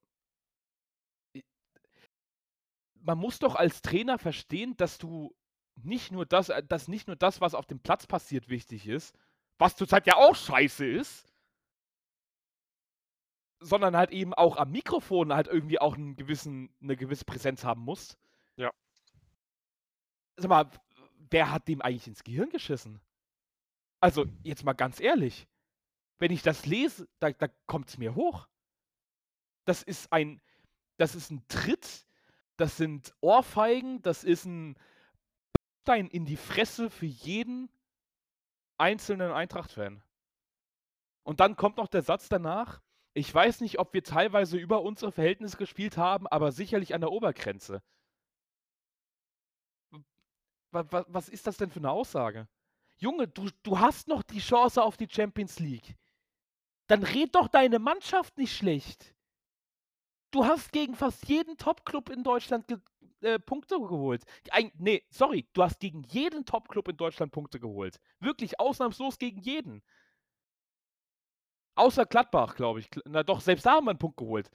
man muss doch als Trainer verstehen, dass du nicht nur das äh, dass nicht nur das, was auf dem Platz passiert, wichtig ist, was zurzeit ja auch scheiße ist sondern halt eben auch am Mikrofon halt irgendwie auch 'n gewissen 'ne gewisse Präsenz haben musst. Ja. Sag mal, wer hat dem eigentlich ins Gehirn geschissen? Also, jetzt mal ganz ehrlich, wenn ich das lese, da da kommt's mir hoch. Das ist ein das ist 'n Tritt, das sind Ohrfeigen, das ist 'n Stein in die Fresse für jeden einzelnen Eintracht-Fan. Und dann kommt noch der Satz danach: „Ich weiß nicht, ob wir teilweise über unsere Verhältnisse gespielt haben, aber sicherlich an der Obergrenze.“ W wa wa was ist das denn für 'ne Aussage? Junge, du du hast noch die Chance auf die Champions League. Dann red doch deine Mannschaft nicht schlecht. Du hast gegen fast jeden Topklub in Deutschland ge äh, Punkte geholt. Eig ne, sorry, du hast gegen jeden Topklub in Deutschland Punkte geholt. Wirklich ausnahmslos gegen jeden. Außer Gladbach, glaube ich. Na doch, selbst da haben wir 'n Punkt geholt.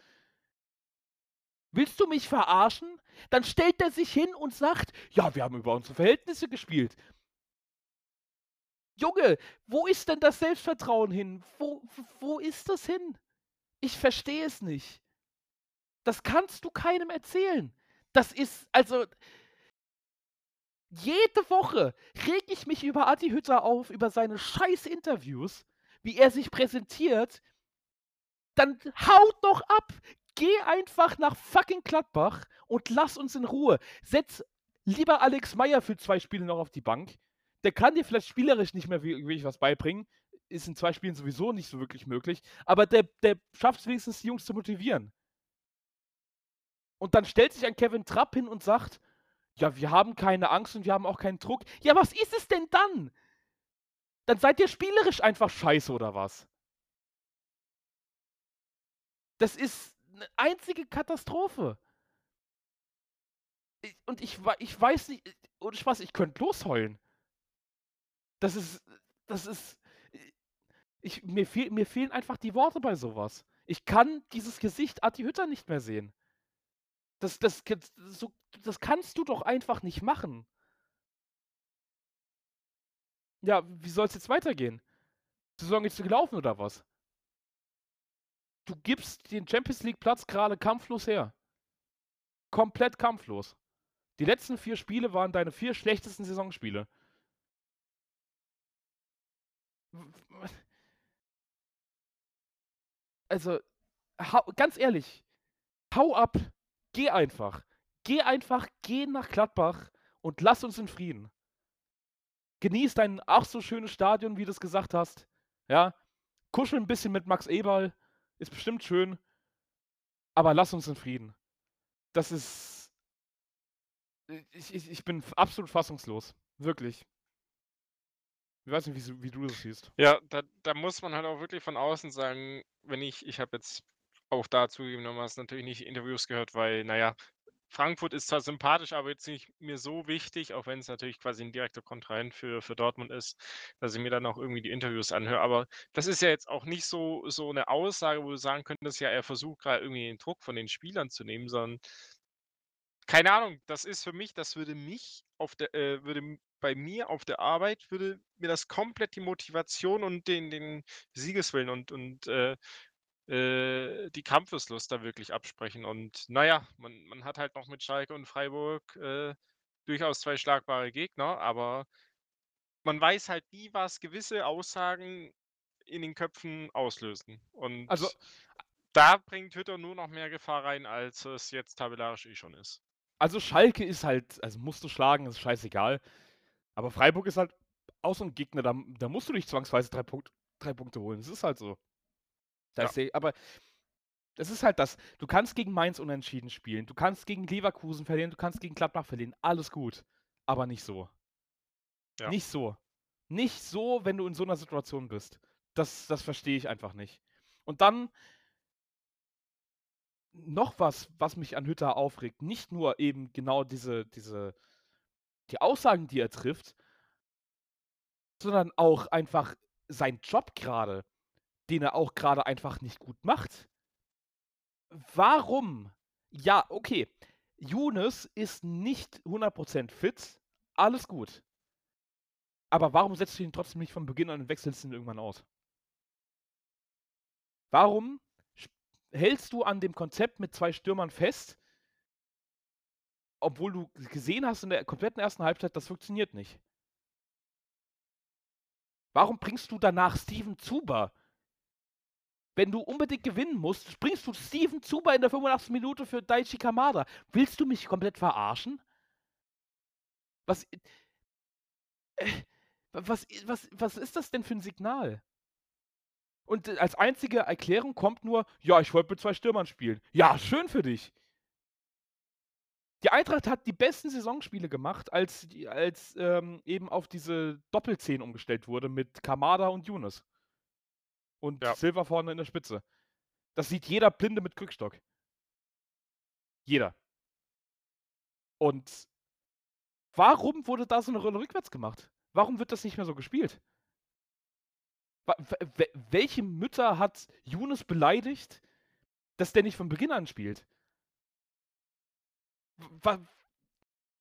Willst du mich verarschen? Dann stellt er sich hin und sagt: „Ja, wir haben über unsere Verhältnisse gespielt.“ Junge, wo ist denn das Selbstvertrauen hin? Wo wo ist das hin? Ich verstehe es nicht. Das kannst du keinem erzählen. Das ist also jede Woche rege ich mich über Adi Hütter auf, über seine scheiß Interviews, wie er sich präsentiert. Dann haut doch ab! Geh einfach nach fucking Gladbach und lass uns in Ruhe. Setz lieber Alex Meyer für 2 Spiele noch auf die Bank. Der kann dir vielleicht spielerisch nicht mehr wir wirklich was beibringen. Ist in 2 Spielen sowieso nicht so wirklich möglich, aber der der schafft's wenigstens, die Jungs zu motivieren. Und dann stellt sich ein Kevin Trapp hin und sagt: „Ja, wir haben keine Angst und wir haben auch keinen Druck.“ Ja, was ist es denn dann? Dann seid ihr spielerisch einfach scheiße oder was? Das ist 'ne einzige Katastrophe. I und ich ich weiß nicht äh, ohne Spaß, ich könnte losheulen. Das ist das ist i ich mir fehl mir fehlen einfach die Worte bei so was. Ich kann dieses Gesicht Adi Hütter nicht mehr sehen. Das das k so das kannst du doch einfach nicht machen. Ja, wie soll's jetzt weitergehen? Saison ist gelaufen oder was? Du gibst den Champions-League-Platz grade kampflos her. Komplett kampflos. Die letzten 4 Spiele waren deine 4 schlechtesten Saisonspiele. Also, ganz ehrlich, hau ab. Geh einfach. Geh einfach, geh nach Gladbach und lass uns in Frieden. Genieß dein ach so schönes Stadion, wie du's gesagt hast, ja? Kuschel 'n bisschen mit Max Eberl, ist bestimmt schön. Aber lass uns in Frieden. Das ist ich ich ich bin absolut fassungslos, wirklich. Ich weiß nicht, wie's wie du das siehst. Ja, da da muss man halt auch wirklich von außen sagen, wenn ich ich habe jetzt auch da zugegebenermaßen natürlich nicht Interviews gehört, weil, na ja, Frankfurt ist zwar sympathisch, aber jetzt nicht mir so wichtig, auch wenn's natürlich quasi 'n direkter Kontrahent für für Dortmund ist, dass ich mir dann auch irgendwie die Interviews anhöre. Aber das ist ja jetzt auch nicht so so 'ne Aussage, wo du sagen könntest: „Ja, er versucht grad irgendwie den Druck von den Spielern zu nehmen“, sondern keine Ahnung, das ist für mich das würde mich auf der äh, würde bei mir auf der Arbeit würde mir das komplett die Motivation und den den Siegeswillen und und, äh, äh, die Kampfeslust da wirklich absprechen. Und na ja, man man hat halt noch mit Schalke und Freiburg, äh, durchaus 2 schlagbare Gegner, aber man weiß halt nie, was gewisse Aussagen in den Köpfen auslösen. Und Also da bringt Hütter nur noch mehr Gefahr rein, als es jetzt tabellarisch eh schon ist. Also Schalke ist halt, also musst du schlagen, ist scheißegal. Aber Freiburg ist halt auch so ein Gegner, da, da musst du nicht zwangsweise drei, Punkt, drei Punkte holen. Das ist halt so. Da Ja. ist der, aber das ist halt das. Du kannst gegen Mainz unentschieden spielen, du kannst gegen Leverkusen verlieren, du kannst gegen Gladbach verlieren. Alles gut. Aber nicht so. Ja. Nicht so. Nicht so, wenn du in so einer Situation bist. Das, das verstehe ich einfach nicht. Und dann noch was, was mich an Hütter aufregt. Nicht nur eben genau diese, diese, die Aussagen, die er trifft, sondern auch einfach sein Job gerade, den er auch gerade einfach nicht gut macht. Warum? Ja, okay. Younes ist nicht 100% fit. Alles gut. Aber warum setzt du ihn trotzdem nicht von Beginn an und wechselst ihn irgendwann aus? Warum hältst du an dem Konzept mit zwei Stürmern fest, obwohl du gesehen hast in der kompletten ersten Halbzeit, das funktioniert nicht? Warum bringst du danach Steven Zuber? Wenn du unbedingt gewinnen musst, bringst du Steven Zuber in der 85. Minute für Daichi Kamada. Willst du mich komplett verarschen? Was. Äh, was, was, was ist das denn für ein Signal? Und äh, als einzige Erklärung kommt nur, ja, ich wollte mit zwei Stürmern spielen. Ja, schön für dich. Die Eintracht hat die besten Saisonspiele gemacht, als, als ähm, eben auf diese Doppelzehn umgestellt wurde mit Kamada und Younes. Und Ja. Silva vorne in der Spitze. Das sieht jeder Blinde mit Krückstock. Jeder. Und warum wurde da so eine Rolle rückwärts gemacht? Warum wird das nicht mehr so gespielt? Welche Mütter hat Younes beleidigt, dass der nicht von Beginn an spielt?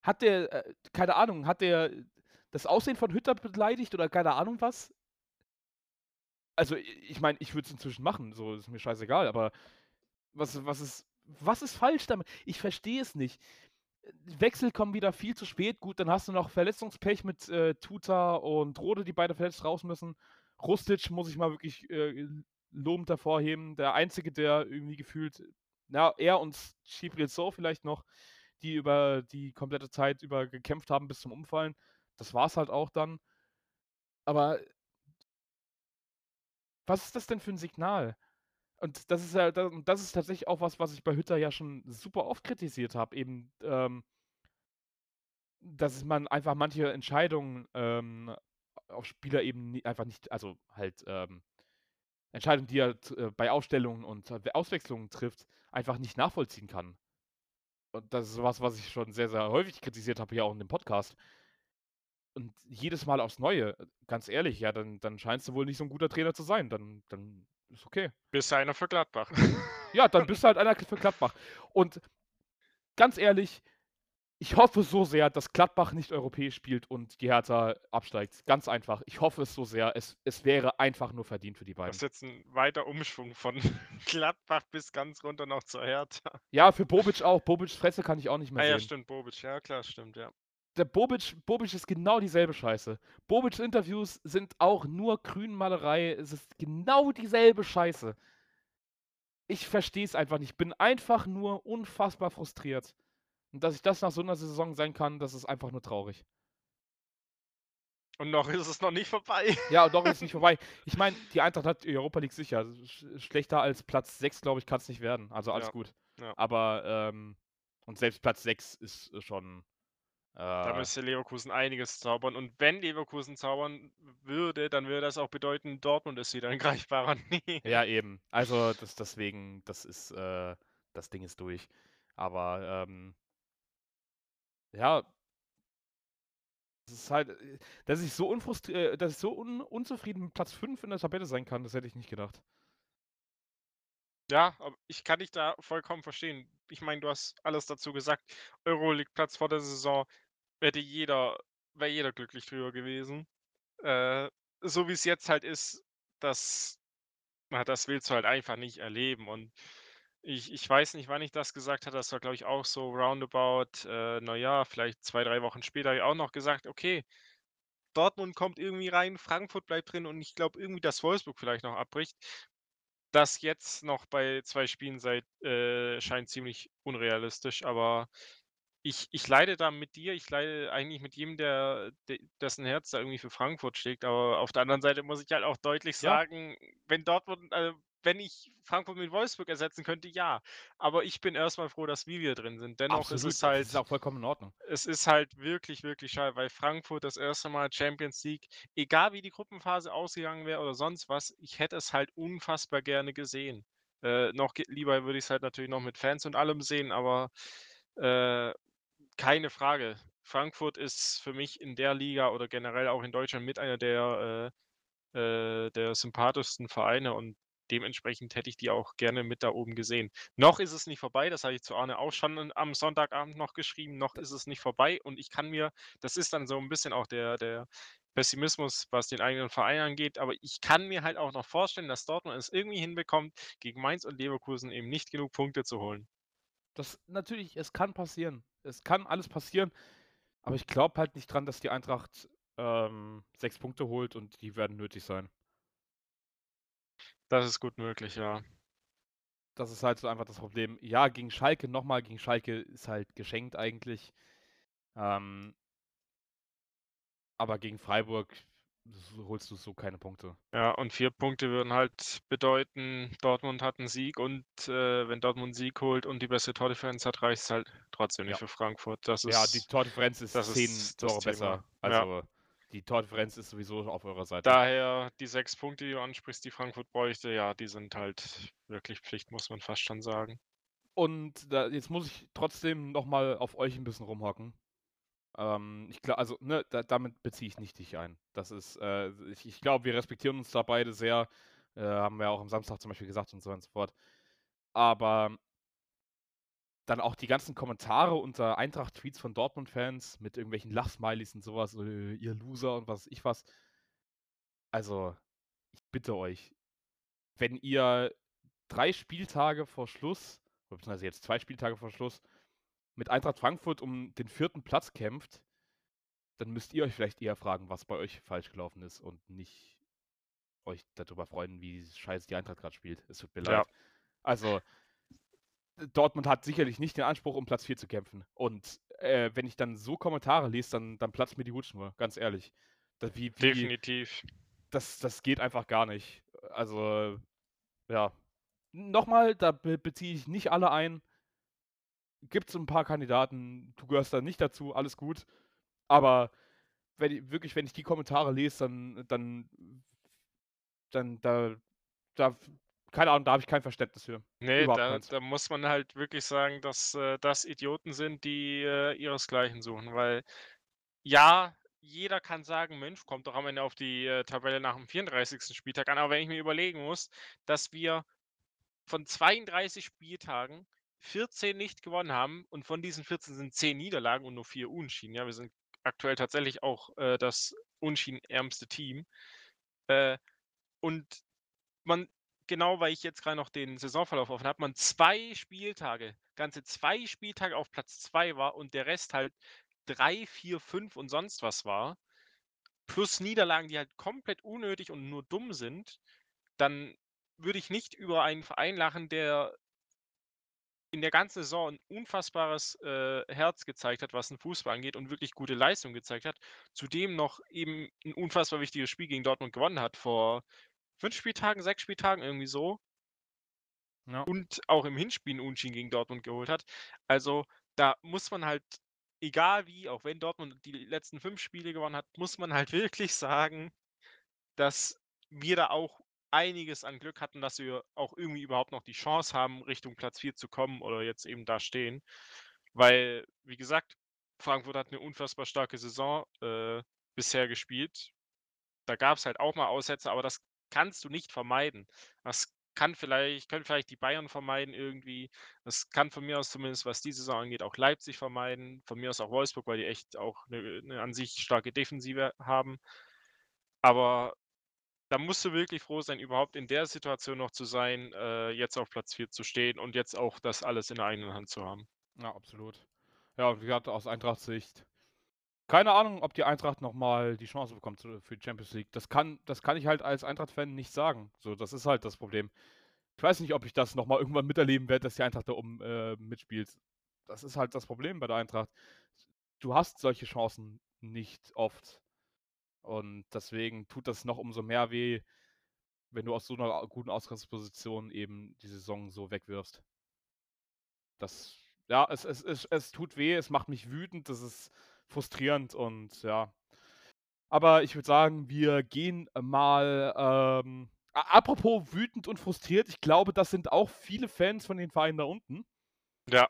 Hat der, äh, keine Ahnung, hat der das Aussehen von Hütter beleidigt oder keine Ahnung was? Also, ich meine, ich würde es inzwischen machen, so ist mir scheißegal, aber was, was, ist, was ist falsch damit? Ich verstehe es nicht. Wechsel kommen wieder viel zu spät. Gut, dann hast du noch Verletzungspech mit äh, Tuta und Rode, die beide verletzt raus müssen. Rustic muss ich mal wirklich äh, lobend hervorheben. Der Einzige, der irgendwie gefühlt, na, er und Chibril So vielleicht noch, die über die komplette Zeit über gekämpft haben bis zum Umfallen. Das war es halt auch dann. Aber was ist das denn für ein Signal? Und das ist ja, da- und das ist tatsächlich auch was, was ich bei Hütter ja schon super oft kritisiert habe, eben, ähm, dass man einfach manche Entscheidungen ähm, auf Spielerebene nie- einfach nicht, also halt ähm, Entscheidungen, die er äh, bei Aufstellungen und Auswechslungen trifft, einfach nicht nachvollziehen kann. Und das ist was, was ich schon sehr, sehr häufig kritisiert habe, hier auch in dem Podcast. Und jedes Mal aufs Neue, ganz ehrlich, ja, dann, dann scheinst du wohl nicht so ein guter Trainer zu sein. Dann, dann ist okay. Bist einer für Gladbach. Ja, dann bist du halt einer für Gladbach. Und ganz ehrlich, ich hoffe so sehr, dass Gladbach nicht europäisch spielt und die Hertha absteigt. Ganz einfach. Ich hoffe es so sehr. Es, es wäre einfach nur verdient für die Das beiden. ist jetzt ein weiter Umschwung von Gladbach bis ganz runter noch zur Hertha. Ja, für Bobic auch. Bobics Fresse kann ich auch nicht Ah mehr ja, sehen. stimmt, Bobic. Ja, klar, stimmt, ja. Der Bobic, Bobic ist genau dieselbe Scheiße. Bobics Interviews sind auch nur Grünmalerei. Es ist genau dieselbe Scheiße. Ich verstehe es einfach nicht. Ich bin einfach nur unfassbar frustriert. Und dass ich das nach so einer Saison sein kann, das ist einfach nur traurig. Und noch ist es noch nicht vorbei. Ja, und doch ist es nicht vorbei. Ich meine, die Eintracht hat die Europa League sicher. Sch schlechter als Platz 6, glaube ich, kann es nicht werden. Also alles Ja, gut. ja. Aber, ähm, und selbst Platz 6 ist äh, schon. Da Äh, müsste Leverkusen einiges zaubern. Und wenn Leverkusen zaubern würde, dann würde das auch bedeuten, Dortmund ist wieder in greifbarer Nähe. ja, eben. Also, das, deswegen, das ist, äh, das Ding ist durch. Aber, ähm, ja. Das ist halt, äh, dass ich so unfrustriert, dass ich so un unzufrieden mit Platz 5 in der Tabelle sein kann, das hätte ich nicht gedacht. Ja, aber ich kann dich da vollkommen verstehen. Ich meine, du hast alles dazu gesagt. Euroleague-Platz vor der Saison hätte jeder, wäre jeder glücklich drüber gewesen. Äh, so wie es jetzt halt ist, das, das willst du halt einfach nicht erleben. Und ich, ich weiß nicht, wann ich das gesagt hatte. Das war, glaube ich, auch so roundabout, äh, naja, vielleicht zwei, drei Wochen später habe ich auch noch gesagt, okay, Dortmund kommt irgendwie rein, Frankfurt bleibt drin und ich glaube irgendwie, dass Wolfsburg vielleicht noch abbricht. Das jetzt noch bei 2 Spielen seit äh, scheint ziemlich unrealistisch, aber ich ich leide da mit dir. Ich leide eigentlich mit jedem, der de dessen Herz da irgendwie für Frankfurt schlägt. Aber auf der anderen Seite muss ich halt auch deutlich Ja. sagen, wenn Dortmund äh, wenn ich Frankfurt mit Wolfsburg ersetzen könnte, ja. Aber ich bin erst mal froh, dass wir wieder drin sind. Dennoch ist Absolut, es das halt ist auch vollkommen in Ordnung. es ist halt wirklich, wirklich schade, weil Frankfurt das erste Mal Champions League egal wie die Gruppenphase ausgegangen wäre oder sonst was, ich hätte es halt unfassbar gerne gesehen. Äh, noch lieber würde ich's halt natürlich noch mit Fans und allem sehen, aber, äh, keine Frage. Frankfurt ist für mich in der Liga oder generell auch in Deutschland mit einer der, äh, äh, der sympathischsten Vereine und dementsprechend hätte ich die auch gerne mit da oben gesehen. Noch ist es nicht vorbei, das habe ich zu Arne auch schon am Sonntagabend noch geschrieben, noch ist es nicht vorbei und ich kann mir das ist dann so 'n bisschen auch der der Pessimismus, was den eigenen Verein angeht, aber ich kann mir halt auch noch vorstellen, dass Dortmund es irgendwie hinbekommt, gegen Mainz und Leverkusen eben nicht genug Punkte zu holen. Das natürlich, es kann passieren. Es kann alles passieren, aber ich glaube halt nicht dran, dass die Eintracht, ähm, 6 Punkte holt und die werden nötig sein. Das ist gut möglich, ja. Das ist halt so einfach das Problem. Ja, gegen Schalke noch mal gegen Schalke ist halt geschenkt eigentlich. Ähm aber gegen Freiburg holst du so keine Punkte. Ja, und 4 Punkte würden halt bedeuten, Dortmund hat 'n Sieg und, äh, wenn Dortmund 'n Sieg holt und die bessere Tordifferenz hat, reicht's halt trotzdem nicht Ja. für Frankfurt. Das Ja, die Tordifferenz ist das 10 ist das Tore besser. Thema. Ja. Die Tordifferenz ist sowieso auf eurer Seite. Daher die 6 Punkte, die du ansprichst, die Frankfurt bräuchte, ja, die sind halt wirklich Pflicht, muss man fast schon sagen. Und da jetzt muss ich trotzdem noch mal auf euch 'n bisschen rumhacken. Ähm, ich gla also, ne, da damit beziehe ich nicht dich ein. Das ist, äh ich ich glaube, wir respektieren uns da beide sehr, äh, haben wir auch am Samstag zum Beispiel gesagt und so und so fort. Aber dann auch die ganzen Kommentare unter Eintracht-Tweets von Dortmund-Fans mit irgendwelchen Lachsmileys und so was, äh: „Ihr Loser“ und was ich was. Also, ich bitte euch, wenn ihr 3 Spieltage vor Schluss beziehungsweise jetzt 2 Spieltage vor Schluss mit Eintracht Frankfurt um den 4. Platz kämpft, dann müsst ihr euch vielleicht eher fragen, was bei euch falsch gelaufen ist und nicht euch da drüber freuen, wie scheiße die Eintracht grad spielt. Es tut mir Ja. leid. Also Dortmund hat sicherlich nicht den Anspruch, um Platz 4 zu kämpfen. Und, äh, wenn ich dann so Kommentare lese, dann dann platzt mir die Hutschnur, ganz ehrlich. Da wie wie Definitiv. das das geht einfach gar nicht. Also, ja. Noch mal, da be beziehe ich nicht alle ein. Gibt's 'n paar Kandidaten, du gehörst da nicht dazu, alles gut. Aber wenn i wirklich, wenn ich die Kommentare lese, dann dann dann da da keine Ahnung, da habe ich kein Verständnis für. Ne, Überhaupt da da muss man halt wirklich sagen, dass, äh, das Idioten sind, die, äh, ihresgleichen suchen, weil ja, jeder kann sagen: „Mensch, kommt doch am Ende auf die, äh, Tabelle nach dem 34. Spieltag an.“ Aber wenn ich mir überlegen muss, dass wir von 32 Spieltagen 14 nicht gewonnen haben und von diesen 14 sind 10 Niederlagen und nur 4 Unentschieden. Ja, wir sind aktuell tatsächlich auch, äh, das unentschieden-ärmste Team. Äh, und man genau, weil ich jetzt grade noch den Saisonverlauf offen habe, man 2 Spieltage, ganze 2 Spieltage auf Platz 2 war und der Rest halt 3, 4, 5 und sonst was war, plus Niederlagen, die halt komplett unnötig und nur dumm sind, dann würde ich nicht über einen Verein lachen, der in der ganzen Saison 'n unfassbares, äh, Herz gezeigt hat, was 'n Fußball angeht und wirklich gute Leistung gezeigt hat. Zudem noch eben 'n unfassbar wichtiges Spiel gegen Dortmund gewonnen hat vor 5 Spieltagen, 6 Spieltagen, irgendwie so. Ja. Und auch im Hinspiel 'n Unentschieden gegen Dortmund geholt hat. Also, da muss man halt, egal wie, auch wenn Dortmund die letzten 5 Spiele gewonnen hat, muss man halt wirklich sagen, dass wir da auch einiges an Glück hatten, dass wir auch irgendwie überhaupt noch die Chance haben, Richtung Platz 4 zu kommen oder jetzt eben da stehen. Weil, wie gesagt, Frankfurt hat 'ne unfassbar starke Saison, äh, bisher gespielt. Da gab's halt auch mal Aussetzer, aber das kannst du nicht vermeiden. Das kann vielleicht können vielleicht die Bayern vermeiden irgendwie. Das kann von mir aus zumindest, was die Saison angeht, auch Leipzig vermeiden, von mir aus auch Wolfsburg, weil die echt auch 'ne 'ne an sich starke Defensive haben. Aber da musst du wirklich froh sein, überhaupt in der Situation noch zu sein, äh, jetzt auf Platz 4 zu stehen und jetzt auch das alles in der eigenen Hand zu haben. Ja, absolut. Ja, und wie gesagt, aus Eintracht-Sicht Keine Ahnung, ob die Eintracht noch mal die Chance bekommt für die Champions League. Das kann das kann ich halt als Eintracht-Fan nicht sagen. So, das ist halt das Problem. Ich weiß nicht, ob ich das noch mal irgendwann miterleben werde, dass die Eintracht da oben, äh, mitspielt. Das ist halt das Problem bei der Eintracht. Du hast solche Chancen nicht oft. Und deswegen tut das noch umso mehr weh, wenn du aus so 'ner guten Ausgangsposition eben die Saison so wegwirfst. Das ja, es es es es tut weh, es macht mich wütend, das ist frustrierend und ja. Aber ich würde sagen, wir gehen mal, ähm apropos wütend und frustriert, ich glaube, das sind auch viele Fans von den Vereinen da unten. Ja.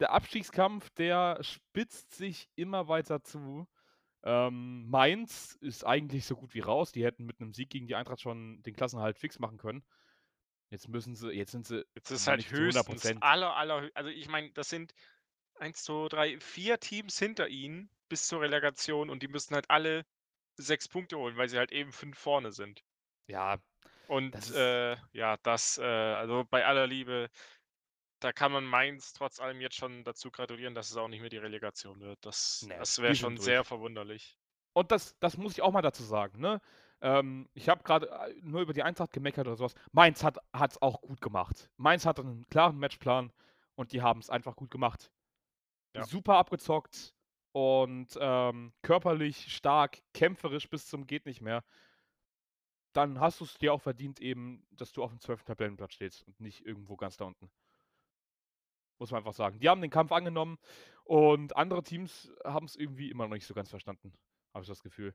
Der Abstiegskampf, der spitzt sich immer weiter zu. Ähm, Mainz ist eigentlich so gut wie raus. Die hätten mit 'nem Sieg gegen die Eintracht schon den Klassenerhalt fix machen können. Jetzt müssen sie jetzt sind sie Jetzt ist halt nicht zu 100 höchstens aller aller also, ich meine, das sind 1, 2, 3, 4 Teams hinter ihnen bis zur Relegation und die müssen halt alle 6 Punkte holen, weil sie halt eben 5 vorne sind. Ja, Und, das äh, ja, das, äh also, bei aller Liebe, da kann man Mainz trotz allem jetzt schon dazu gratulieren, dass es auch nicht mehr die Relegation wird. Das Ne, das wäre schon durch. sehr verwunderlich. Und das das muss ich auch mal dazu sagen, ne? Ähm, ich habe grade, äh, nur über die Eintracht gemeckert oder so was. Mainz hat hat's auch gut gemacht. Mainz hatte 'nen klaren Matchplan und die haben's einfach gut gemacht. Ja. Super abgezockt und, ähm, körperlich stark, kämpferisch bis zum geht nicht mehr. Dann hast du's dir auch verdient eben, dass du aufm 12. Tabellenplatz stehst und nicht irgendwo ganz da unten. Muss man einfach sagen. Die haben den Kampf angenommen und andere Teams haben's irgendwie immer noch nicht so ganz verstanden, habe ich das Gefühl.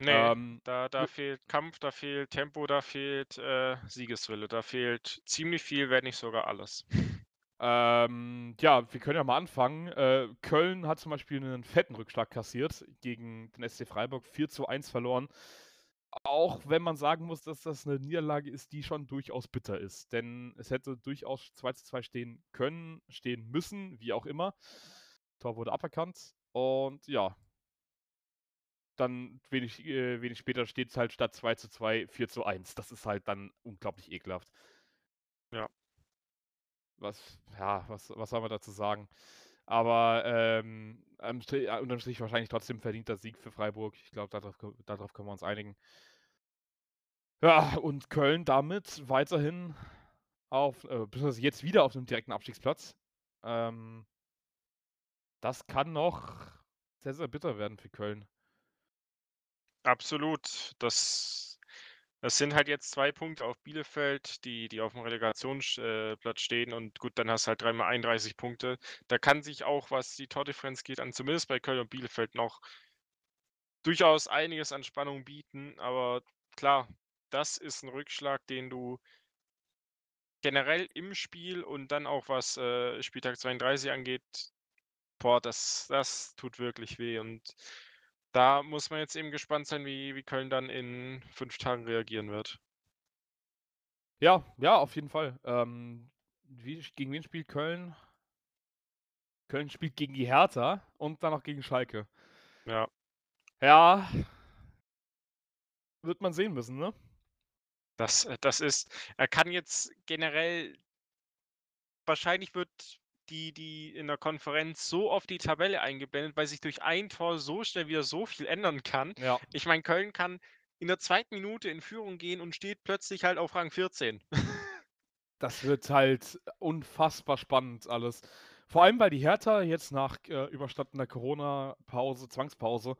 Ne, Ähm, da da fehlt Kampf, da fehlt Tempo, da fehlt, äh, Siegeswille, da fehlt ziemlich viel, wenn nicht sogar alles. Ähm, ja, wir können ja mal anfangen. Äh, Köln hat zum Beispiel 'nen fetten Rückschlag kassiert gegen den SC Freiburg, 4:1 verloren. Auch wenn man sagen muss, dass das 'ne Niederlage ist, die schon durchaus bitter ist, denn es hätte durchaus 2:2 stehen können, stehen müssen, wie auch immer. Tor wurde aberkannt und ja. Dann wenig äh, wenig später steht's halt statt 2:2 4:1. Das ist halt dann unglaublich ekelhaft. Ja. Was ja, was was soll man dazu sagen? Aber, ähm, äh, unterm Strich wahrscheinlich trotzdem verdienter Sieg für Freiburg. Ich glaube, da drauf ko da drauf können wir uns einigen. Ja, und Köln damit weiterhin auf äh, beziehungsweise jetzt wieder auf 'nem direkten Abstiegsplatz. Ähm das kann noch sehr, sehr bitter werden für Köln. Absolut. Das das sind halt jetzt 2 Punkte auf Bielefeld, die die aufm Relegations äh, Platz stehen und gut, dann hast du halt dreimal 31 Punkte. Da kann sich auch, was die Tordifferenz geht, an zumindest bei Köln und Bielefeld noch durchaus einiges an Spannung bieten, aber klar, das ist 'n Rückschlag, den du generell im Spiel und dann auch, was, äh, Spieltag 32 angeht boah, das das tut wirklich weh und da muss man jetzt eben gespannt sein, wie wie Köln dann in 5 Tagen reagieren wird. Ja, ja, auf jeden Fall. Ähm, wie gegen wen spielt Köln? Köln spielt gegen die Hertha und dann noch gegen Schalke. Ja. Ja. Wird man sehen müssen, ne? Das äh, das ist er kann jetzt generell wahrscheinlich wird die die in der Konferenz so oft die Tabelle eingeblendet, weil sich durch ein Tor so schnell wieder so viel ändern kann. Ja. Ich meine, Köln kann in der 2. Minute in Führung gehen und steht plötzlich halt auf Rang 14. Das wird halt unfassbar spannend alles. Vor allem, weil die Hertha jetzt nach, äh, überstandener Corona-Pause Zwangspause,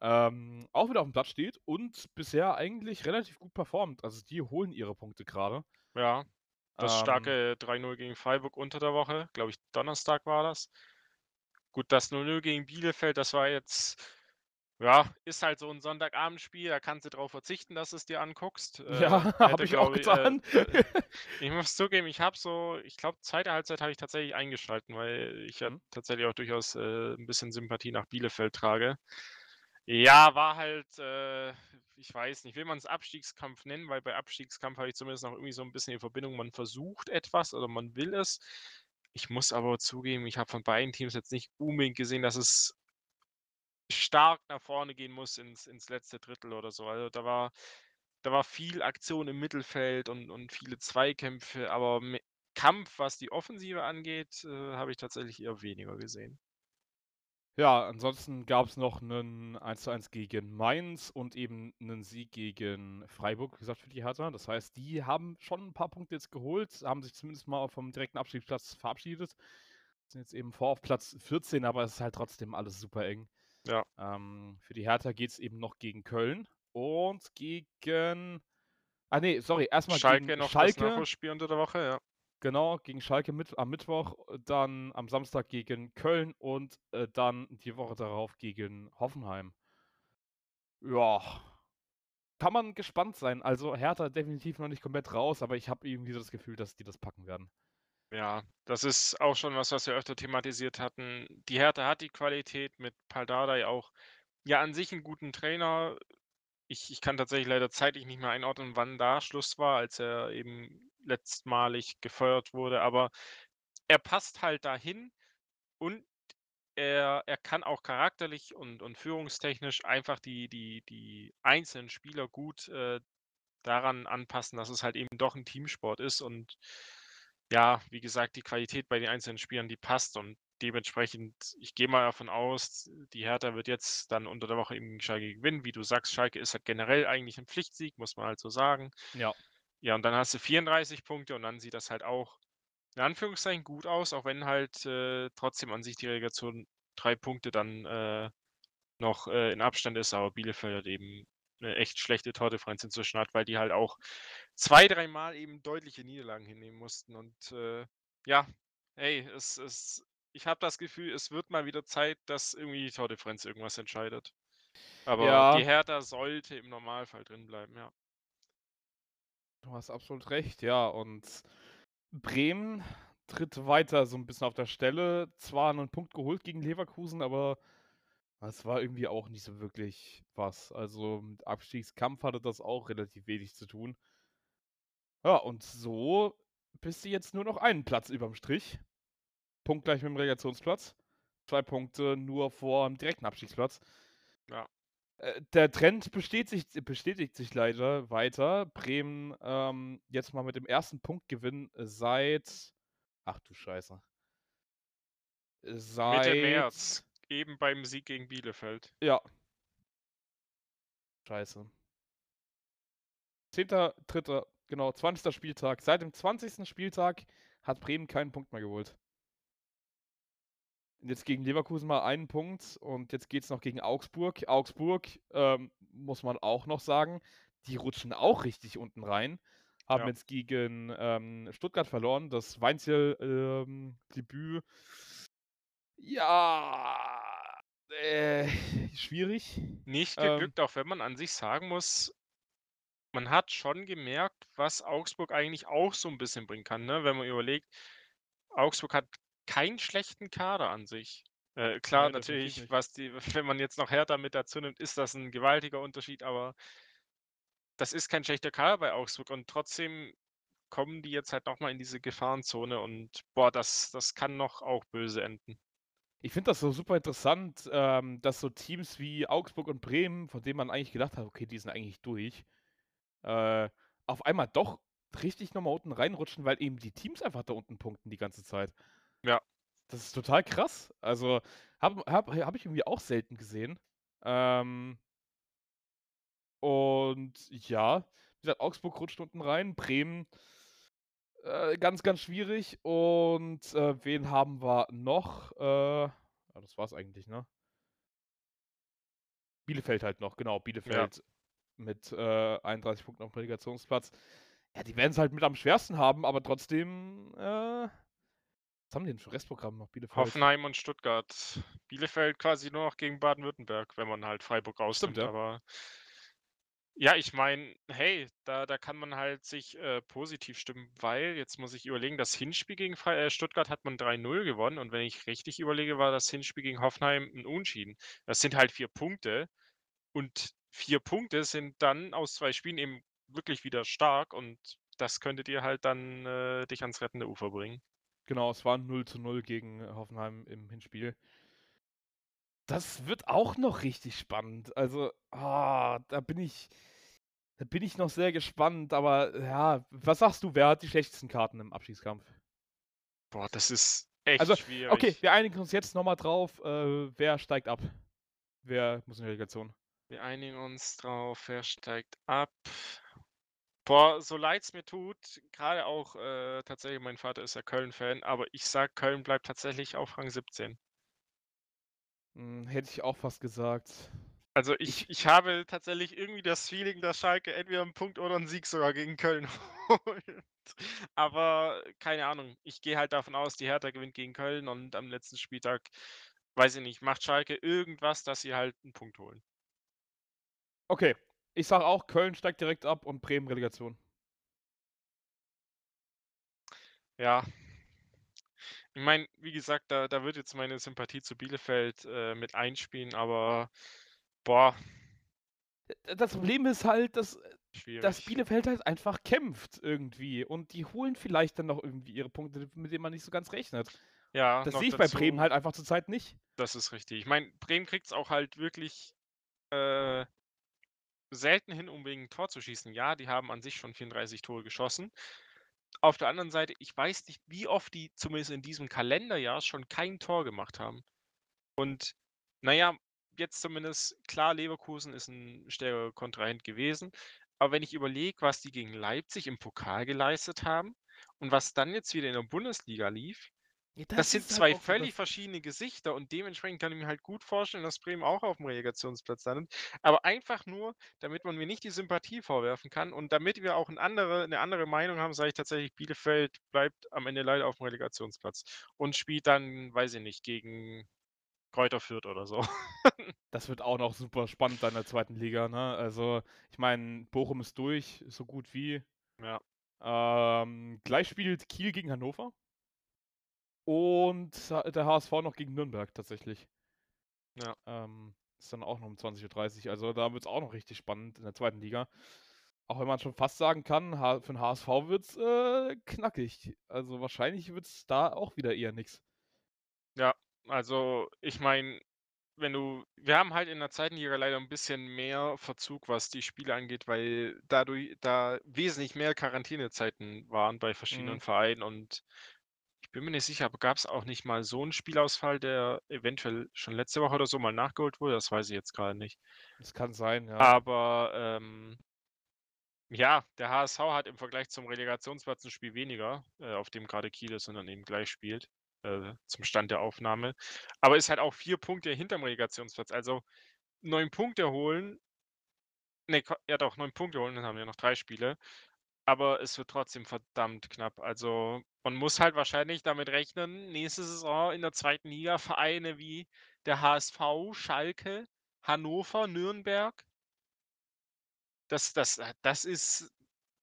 ähm, auch wieder aufm Platz steht und bisher eigentlich relativ gut performt. Also, die holen ihre Punkte grade. Ja, das Ähm starke 3:0 gegen Freiburg unter der Woche, glaube ich, Donnerstag war das. Gut, das 0:0 gegen Bielefeld, das war jetzt ja, ist halt so 'n Sonntagabendspiel, da kannst du drauf verzichten, dass du's dir anguckst. Äh, Ja, habe hätte, ich auch äh, getan. äh ich muss zugeben, ich habe so ich glaube, 2. Halbzeit habe ich tatsächlich eingeschalten, weil ich ja Mhm. tatsächlich auch durchaus, äh, 'n bisschen Sympathie nach Bielefeld trage. Ja, war halt, äh ich weiß nicht, will man's Abstiegskampf nennen, weil bei Abstiegskampf habe ich zumindest noch irgendwie so 'n bisschen die Verbindung, man versucht etwas oder man will es. Ich muss aber zugeben, ich habe von beiden Teams jetzt nicht unbedingt gesehen, dass es stark nach vorne gehen muss ins ins letzte Drittel oder so. Also, da war da war viel Aktion im Mittelfeld und und viele Zweikämpfe, aber Kampf, was die Offensive angeht, äh, habe ich tatsächlich eher weniger gesehen. Ja, ansonsten gab's noch 'nen 1:1 gegen Mainz und eben 'nen Sieg gegen Freiburg, wie gesagt, für die Hertha. Das heißt, die haben schon 'n paar Punkte jetzt geholt, haben sich zumindest mal vom direkten Abstiegsplatz verabschiedet. Sind jetzt eben vor auf Platz 14, aber es ist halt trotzdem alles super eng. Ja. Ähm, für die Hertha geht's eben noch gegen Köln und gegen ah ne, sorry, erst mal Schalke gegen noch das Schalke. Nachholspiel unter der Woche, ja. Genau, gegen Schalke mit am Mittwoch, dann am Samstag gegen Köln und, äh, dann die Woche darauf gegen Hoffenheim. Ja, kann man gespannt sein. Also, Hertha definitiv noch nicht komplett raus, aber ich habe irgendwie so das Gefühl, dass die das packen werden. Ja, das ist auch schon was, was wir öfter thematisiert hatten. Die Hertha hat die Qualität mit Paldadei auch ja, an sich 'n guten Trainer. Ich ich kann tatsächlich leider zeitlich nicht mehr einordnen, wann da Schluss war, als er eben letztmalig gefeuert wurde, aber er passt halt dahin und er er kann auch charakterlich und und führungstechnisch einfach die die die einzelnen Spieler gut, äh, daran anpassen, dass es halt eben doch 'n Teamsport ist und ja, wie gesagt, die Qualität bei den einzelnen Spielern, die passt und dementsprechend ich gehe mal davon aus, die Hertha wird jetzt dann unter der Woche eben Schalke gewinnen. Wie du sagst, Schalke ist halt generell eigentlich 'n Pflichtsieg, muss man halt so sagen. Ja. Ja, und dann hast du 34 Punkte und dann sieht das halt auch in Anführungszeichen gut aus, auch wenn halt, äh, trotzdem an sich die Relegation 3 Punkte dann, äh, noch, äh, in Abstand ist, aber Bielefeld hat eben 'ne echt schlechte Tordifferenz inzwischen hat, weil die halt auch zwei dreimal eben deutliche Niederlagen hinnehmen mussten und, äh, ja, hey, es es ich habe das Gefühl, es wird mal wieder Zeit, dass irgendwie die Tordifferenz irgendwas entscheidet. Aber Ja. die Hertha sollte im Normalfall drinbleiben, ja. Du hast absolut recht, ja. Und Bremen tritt weiter so 'n bisschen auf der Stelle. Zwar 'nen Punkt geholt gegen Leverkusen, aber das war irgendwie auch nicht so wirklich was. Also, mit Abstiegskampf hatte das auch relativ wenig zu tun. Ja, und so bist du jetzt nur noch einen Platz überm Strich. Punktgleich mit'm Relegationsplatz. 2 Punkte nur vorm direkten Abstiegsplatz. Ja. Äh, der Trend bestätigt bestätigt sich leider weiter. Bremen, ähm, jetzt mal mit dem 1. Punktgewinn seit ach du Scheiße. Mitte Seit März, eben beim Sieg gegen Bielefeld. Ja. Scheiße. 10.3., genau, 20. Spieltag. Seit dem 20. Spieltag hat Bremen keinen Punkt mehr geholt. Jetzt gegen Leverkusen mal 1 Punkt und jetzt geht's noch gegen Augsburg. Augsburg, ähm, muss man auch noch sagen, die rutschen auch richtig unten rein. Haben Ja. jetzt gegen, ähm, Stuttgart verloren, das Weinzierl, ähm, ja, äh, schwierig. Nicht Ähm geglückt, auch wenn man an sich sagen muss man hat schon gemerkt, was Augsburg eigentlich auch so 'n bisschen bringen kann, ne? Wenn man überlegt, Augsburg hat keinen schlechten Kader an sich. Äh, klar, Ne, definitiv natürlich, was die wenn man jetzt noch Hertha mit dazu nimmt, ist das 'n gewaltiger Unterschied, aber das ist kein schlechter Kader bei Augsburg und trotzdem kommen die jetzt halt noch mal in diese Gefahrenzone und, boah, das das kann noch auch böse enden. Ich finde das so super interessant, ähm, dass so Teams wie Augsburg und Bremen, von denen man eigentlich gedacht hat: „Okay, die sind eigentlich durch“, äh, auf einmal doch richtig noch mal unten reinrutschen, weil eben die Teams einfach da unten punkten die ganze Zeit. Ja. Das ist total krass. Also, habe habe habe ich irgendwie auch selten gesehen. Ähm und ja, wie gesagt, Augsburg rutscht unten rein, Bremen äh, ganz, ganz schwierig und, äh, wen haben wir noch? Äh, ja, das war's eigentlich, ne? Bielefeld halt noch, genau, Ja. Bielefeld mit, äh, 31 Punkten aufm Relegationsplatz. Ja, die werden's halt mit am schwersten haben, aber trotzdem, äh was haben die denn für Restprogramm noch, Bielefeld? Hoffenheim und Stuttgart. Bielefeld quasi nur noch gegen Baden-Württemberg, wenn man halt Freiburg Stimmt, rausnimmt, ja. aber ja, ich meine, hey, da da kann man halt sich, äh, positiv stimmen, weil jetzt muss ich überlegen, das Hinspiel gegen Frei äh, Stuttgart hat man 3:0 gewonnen und wenn ich richtig überlege, war das Hinspiel gegen Hoffenheim 'n Unentschieden. Das sind halt 4 Punkte und 4 Punkte sind dann aus 2 Spielen eben wirklich wieder stark und das könnte dir halt dann, äh, dich ans rettende Ufer bringen. Genau, es war 0:0 gegen Hoffenheim im Hinspiel. Das wird auch noch richtig spannend. Also, ah, da bin ich da bin ich noch sehr gespannt, aber ja, was sagst du, wer hat die schlechtesten Karten im Abstiegskampf? Boah, das ist Echt Also, schwierig. okay, wir einigen uns jetzt noch mal drauf, äh, wer steigt ab? Wer muss in die Relegation? Wir einigen uns drauf, wer steigt ab? Boah, so leid's mir tut, gerade auch, äh, tatsächlich mein Vater ist ja Köln-Fan, aber ich sage, Köln bleibt tatsächlich auf Rang 17. Hm, hätte ich auch fast gesagt. Also, ich ich habe tatsächlich irgendwie das Feeling, dass Schalke entweder 'n Punkt oder 'n Sieg sogar gegen Köln holt. Aber keine Ahnung. Ich gehe halt davon aus, die Hertha gewinnt gegen Köln und am letzten Spieltag, weiß ich nicht, macht Schalke irgendwas, dass sie halt 'n Punkt holen. Okay, ich sage auch, Köln steigt direkt ab und Bremen Relegation. Ja. Ich meine, wie gesagt, da da wird jetzt meine Sympathie zu Bielefeld, äh, mit einspielen, aber boah. D das Problem ist halt, dass äh, dass. Bielefeld halt einfach kämpft irgendwie und die holen vielleicht dann noch irgendwie ihre Punkte, mit denen man nicht so ganz rechnet. Ja, Das sehe ich bei Bremen dazu halt einfach zurzeit nicht. Das ist richtig. Ich meine, Bremen kriegt's auch halt wirklich, äh, selten hin, unbedingt 'n Tor zu schießen. Ja, die haben an sich schon 34 Tore geschossen. Auf der anderen Seite, ich weiß nicht, wie oft die zumindest in diesem Kalenderjahr schon kein Tor gemacht haben. Und na ja, jetzt zumindest klar, Leverkusen ist 'n stärkerer Kontrahent gewesen. Aber wenn ich überlege, was die gegen Leipzig im Pokal geleistet haben und was dann jetzt wieder in der Bundesliga lief, Ja, das das sind halt 2 auch so völlig das verschiedene Gesichter und dementsprechend kann ich mir halt gut vorstellen, dass Bremen auch aufm Relegationsplatz landet. Aber einfach nur, damit man mir nicht die Sympathie vorwerfen kann und damit wir auch 'n andere 'ne andere Meinung haben, sage ich tatsächlich, Bielefeld bleibt am Ende leider aufm Relegationsplatz und spielt dann, weiß ich nicht, gegen Greuther Fürth oder so. Das wird auch noch super spannend da in der 2. Liga, ne? Also, ich meine, Bochum ist durch, so gut wie. Ja. Ähm, gleich spielt Kiel gegen Hannover. Und der HSV noch gegen Nürnberg tatsächlich. Ja. Ähm, ist dann auch noch um 20:30 Also, da wird's auch noch richtig spannend in der 2. Liga. Auch wenn man schon fast sagen kann, für 'n HSV wird's, äh, knackig. Also, wahrscheinlich wird's da auch wieder eher nix. Ja, also, ich meine, wenn du wir haben halt in der 2. Liga leider 'n bisschen mehr Verzug, was die Spiele angeht, weil dadurch da wesentlich mehr Quarantänezeiten waren bei verschiedenen Mhm. Vereinen und bin mir nicht sicher, aber gab's auch nicht mal so 'n Spielausfall, der eventuell schon letzte Woche oder so mal nachgeholt wurde? Das weiß ich jetzt grade nicht. Das kann sein, ja. Aber, ähm ja, der HSV hat im Vergleich zum Relegationsplatz 'n Spiel weniger, äh, auf dem grade Kiel ist und daneben gleich spielt, äh, zum Stand der Aufnahme. Aber ist halt auch 4 Punkte hinterm Relegationsplatz. Also, 9 Punkte holen ne, Qua ja doch, 9 Punkte holen, dann haben wir noch 3 Spiele, aber es wird trotzdem verdammt knapp. Also, man muss halt wahrscheinlich damit rechnen, nächste Saison in der 2. Liga Vereine wie der HSV, Schalke, Hannover, Nürnberg das das äh, das ist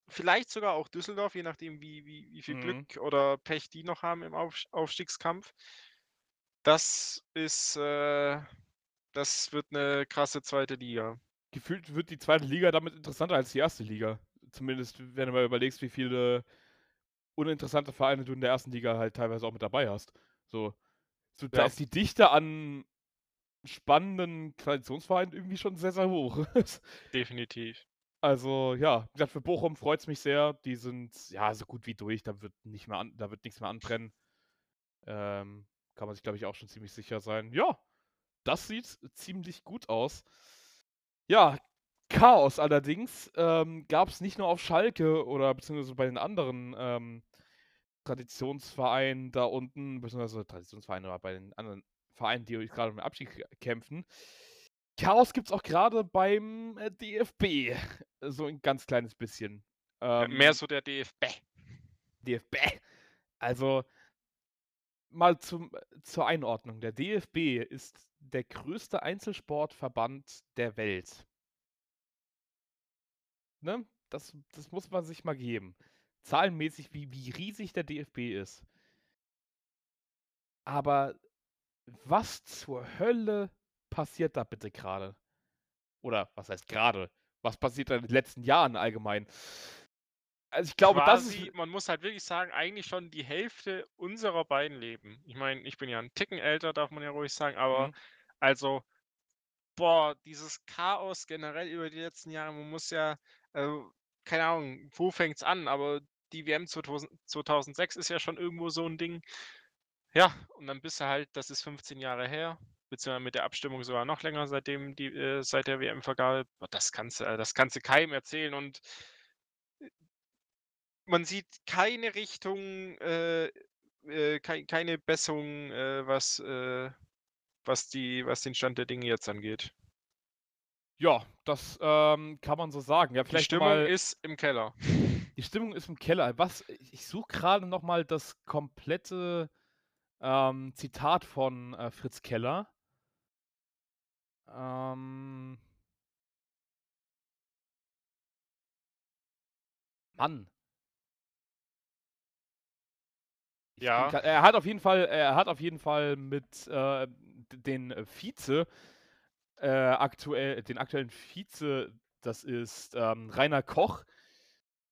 vielleicht sogar auch Düsseldorf, je nachdem, wie wie wie viel Glück Mhm. oder Pech die noch haben im Aufst Aufstiegskampf. Das ist, äh das wird 'ne krasse 2. Liga. Gefühlt wird die 2. Liga damit interessanter als die 1. Liga. Zumindest, wenn du mal überlegst, wie viele uninteressante Vereine du in der 1. Liga halt teilweise auch mit dabei hast. So so da Ja. ist die Dichte an spannenden Traditionsvereinen irgendwie schon sehr, sehr hoch. Definitiv. Also, ja, wie gesagt, für Bochum freut's mich sehr. Die sind, ja, so gut wie durch. Da wird nicht mehr an da wird nix mehr anbrennen. Ähm, kann man sich, glaube ich, auch schon ziemlich sicher sein. Ja, das sieht ziemlich gut aus. Ja, Chaos allerdings, ähm, gab's nicht nur auf Schalke oder beziehungsweise bei den anderen, ähm, Traditionsvereinen da unten, beziehungsweise Traditionsvereine oder bei den anderen Vereinen, die grade um den Abstieg kämpfen. Chaos gibt's auch grade beim, äh, DFB, so 'n ganz kleines bisschen. Äh, mehr Ähm so der DFB. DFB. Also mal zum zur Einordnung. Der DFB ist der größte Einzelsportverband der Welt. Ne? Das das muss man sich mal geben. Zahlenmäßig, wie wie riesig der DFB ist. Aber was zur Hölle passiert da bitte grade? Oder was heißt grade? Was passiert da in den letzten Jahren allgemein? Also, ich glaube, das ist Quasi man muss halt wirklich sagen, eigentlich schon die Hälfte unserer beiden Leben. Ich meine, ich bin ja 'n Ticken älter, darf man ja ruhig sagen, aber Mhm. also, boah, dieses Chaos generell über die letzten Jahre, man muss ja also, keine Ahnung, wo fängt's an? Aber die WM zweitausend 2006 ist ja schon irgendwo so 'n Ding. Ja, und dann bist du halt das ist 15 Jahre her, beziehungsweise mit der Abstimmung sogar noch länger, seitdem die äh, seit der WM-Vergabe. Das kannst du äh, das kannst du keinem erzählen und man sieht keine Richtung, äh, äh, kei keine Besserung, äh, was, äh was die was den Stand der Dinge jetzt angeht. Ja, das, ähm, kann man so sagen. Ja, Die vielleicht noch Stimmung mal ist im Keller. Die Stimmung ist im Keller. Was ich suche grade noch mal das komplette, ähm, Zitat von, äh, Fritz Keller. Ähm Mann. Ich bin Ja. grad er hat auf jeden Fall er hat auf jeden Fall mit, äh, den Vize äh, aktuell den aktuellen Vize, das ist, ähm, Rainer Koch,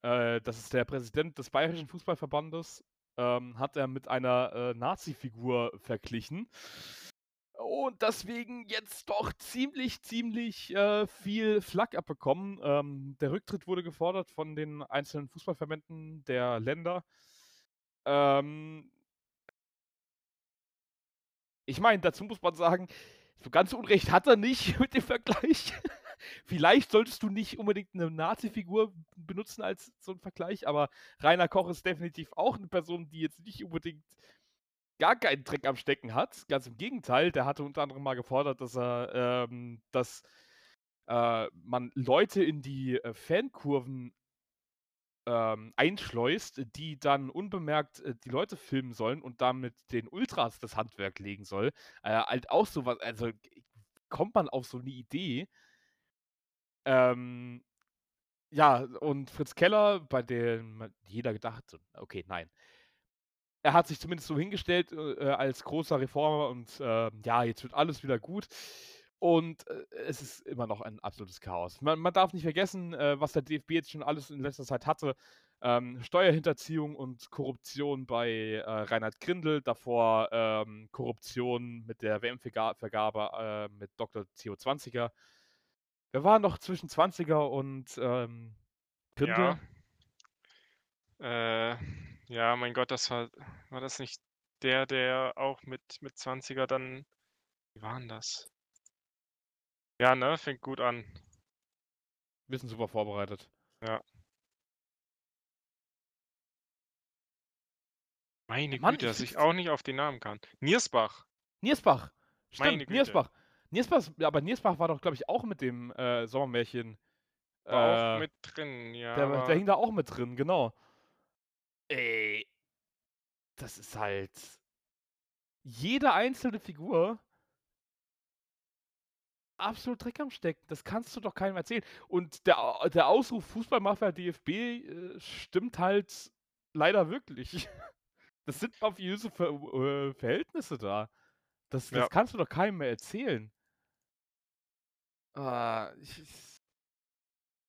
äh, das ist der Präsident des Bayerischen Fußballverbandes, ähm, hat er mit einer, äh, Nazifigur verglichen. Und deswegen jetzt doch ziemlich, ziemlich, äh, viel Flak abbekommen. Ähm, der Rücktritt wurde gefordert von den einzelnen Fußballverbänden der Länder. Ähm ich meine, dazu muss man sagen, so ganz Unrecht hat er nicht mit dem Vergleich. Vielleicht solltest du nicht unbedingt 'ne Nazifigur benutzen als so 'n Vergleich, aber Rainer Koch ist definitiv auch 'ne Person, die jetzt nicht unbedingt gar keinen Dreck am Stecken hat. Ganz im Gegenteil, der hatte unter anderem mal gefordert, dass er, ähm dass, äh, man Leute in die, äh, Fankurven ähm, einschleust, die dann unbemerkt, äh, die Leute filmen sollen und damit den Ultras das Handwerk legen soll. Äh, halt auch so was also, kommt man auf so 'ne Idee? Ähm, ja, und Fritz Keller, bei dem jeder gedacht „Okay, nein.“ Er hat sich zumindest so hingestellt, äh, äh, als großer Reformer und, ähm, ja, jetzt wird alles wieder gut. Und, äh, es ist immer noch ein absolutes Chaos. Man man darf nicht vergessen, äh, was der DFB jetzt schon alles in letzter Zeit hatte. Ähm, Steuerhinterziehung und Korruption bei, äh, Reinhard Grindel, davor, ähm, Korruption mit der WM-Verga Vergabe, äh, mit Doktor Theo Zwanziger. Wer war noch zwischen Zwanziger und, ähm, Grindel? Ja. Äh, ja, mein Gott, das war war das nicht der, der auch mit mit Zwanziger dann wie war 'n das? Ja, ne, fängt gut an. Wir sind super vorbereitet. Ja. Meine Mann, Güte, ich dass ich auch nicht auf den Namen kam. Niersbach. Niersbach. Meine Stimmt, Güte. Niersbach. Niersbach aber Niersbach war doch, glaube ich, auch mit dem, äh, Sommermärchen War auch äh, mit drin, ja, der der hing da auch mit drin, genau. Ey das ist halt jede einzelne Figur absolut Dreck am Stecken. Das kannst du doch keinem erzählen. Und der der Ausruf Fußballmafia DFB, äh, stimmt halt leider wirklich. Das sind mafiöse Ver äh, Verhältnisse da. Das Ja. das kannst du doch keinem mehr erzählen. Ah, ich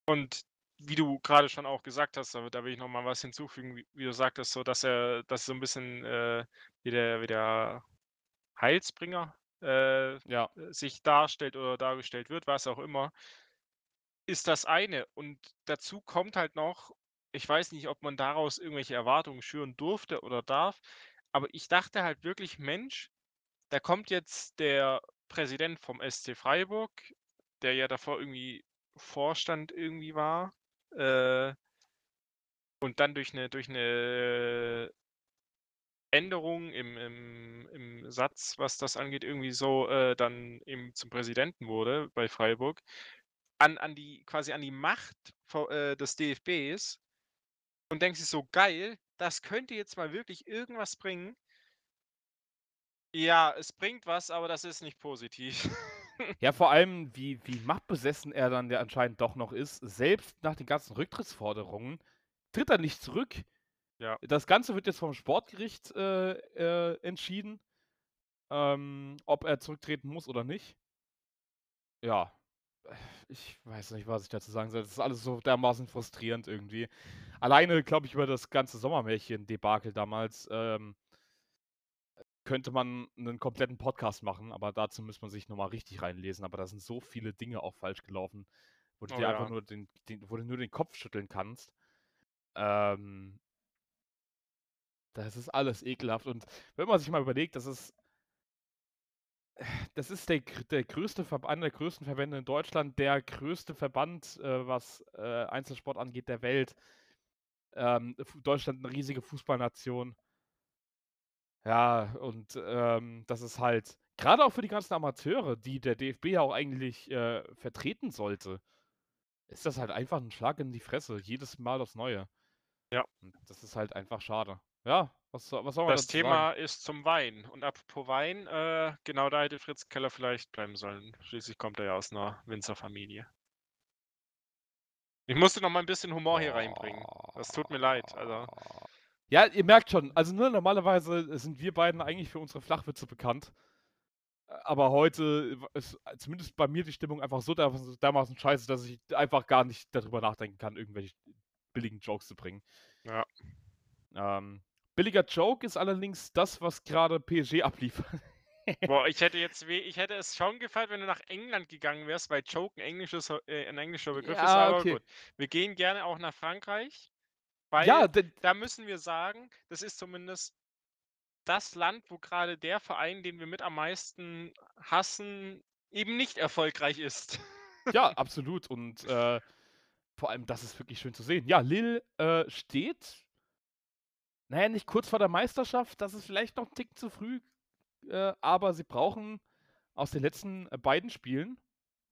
Und wie du grade schon auch gesagt hast, da da will ich noch mal was hinzufügen, wie wie du sagtest, so, dass er dass so 'n bisschen, äh, wie der wie der Heilsbringer, äh, Ja. sich darstellt oder dargestellt wird, was auch immer ist das eine. Und dazu kommt halt noch ich weiß nicht, ob man daraus irgendwelche Erwartungen schüren durfte oder darf, aber ich dachte halt wirklich: „Mensch, da kommt jetzt der Präsident vom SC Freiburg, der ja davor irgendwie Vorstand irgendwie war, äh“ „und dann durch 'ne durch 'ne Änderung im im im Satz, was das angeht, irgendwie so, äh, dann eben zum Präsidenten wurde bei Freiburg, an an die quasi an die Macht äh, des DFBs und denkst dir so: „Geil, das könnte jetzt mal wirklich irgendwas bringen.“ Ja, es bringt was, aber das ist nicht positiv. Ja, vor allem, wie wie machtbesessen er dann ja anscheinend doch noch ist. Selbst nach den ganzen Rücktrittsforderungen tritt er nicht zurück. Ja. Das Ganze wird jetzt vom Sportgericht, äh, äh, entschieden, ähm, ob er zurücktreten muss oder nicht. Ja, ich weiß nicht, was ich dazu sagen soll. Das ist alles so dermaßen frustrierend irgendwie. Alleine, glaube ich, über das ganze Sommermärchen-Debakel damals, ähm könnte man 'nen kompletten Podcast machen, aber dazu müsste man sich noch mal richtig reinlesen. Aber da sind so viele Dinge auch falsch gelaufen, wo du Oh dir einfach ja. nur den den wo du nur den Kopf schütteln kannst. Ähm Das ist alles ekelhaft und wenn man sich mal überlegt, das ist das ist der der größte Verb einer der größten Verbände in Deutschland, der größte Verband, äh, was, äh, Einzelsport angeht der Welt. Ähm, Deutschland 'ne riesige Fußballnation. Ja, und, ähm, das ist halt grade auch für die ganzen Amateure, die der DFB ja auch eigentlich, äh, vertreten sollte, ist das halt einfach 'n Schlag in die Fresse, jedes Mal aufs Neue. Ja. Und das ist halt einfach schade. Ja, was soll was soll man Das dazu sagen? Thema ist zum Weinen. Und apropos Wein, äh, genau da hätte Fritz Keller vielleicht bleiben sollen. Schließlich kommt er ja aus 'ner Winzerfamilie. Ich musste noch mal 'n bisschen Humor hier reinbringen. Das tut mir leid, also Ja, ihr merkt schon, also, ne, normalerweise sind wir beiden eigentlich für unsere Flachwitze bekannt. Aber heute ist zumindest bei mir die Stimmung einfach so dermaßen scheiße, dass ich einfach gar nicht dadrüber nachdenken kann, irgendwelche billigen Jokes zu bringen. Ja. Ähm, billiger Joke ist allerdings das, was grade PSG abliefert. Boah, ich hätte jetzt we ich hätte es schon gefeiert, wenn du nach England gegangen wärst, weil Joke 'n englisches äh, 'n englischer Begriff ist, Ja, aber okay. gut. Wir gehen gerne auch nach Frankreich, weil Ja, da müssen wir sagen, das ist zumindest das Land, wo grade der Verein, den wir mit am meisten hassen, eben nicht erfolgreich ist. Ja, absolut und, äh, vor allem, das ist wirklich schön zu sehen. Ja, Lille, äh, steht na ja, nicht kurz vor der Meisterschaft, das ist vielleicht noch 'n Tick zu früh, äh, aber sie brauchen aus den letzten, äh, beiden Spielen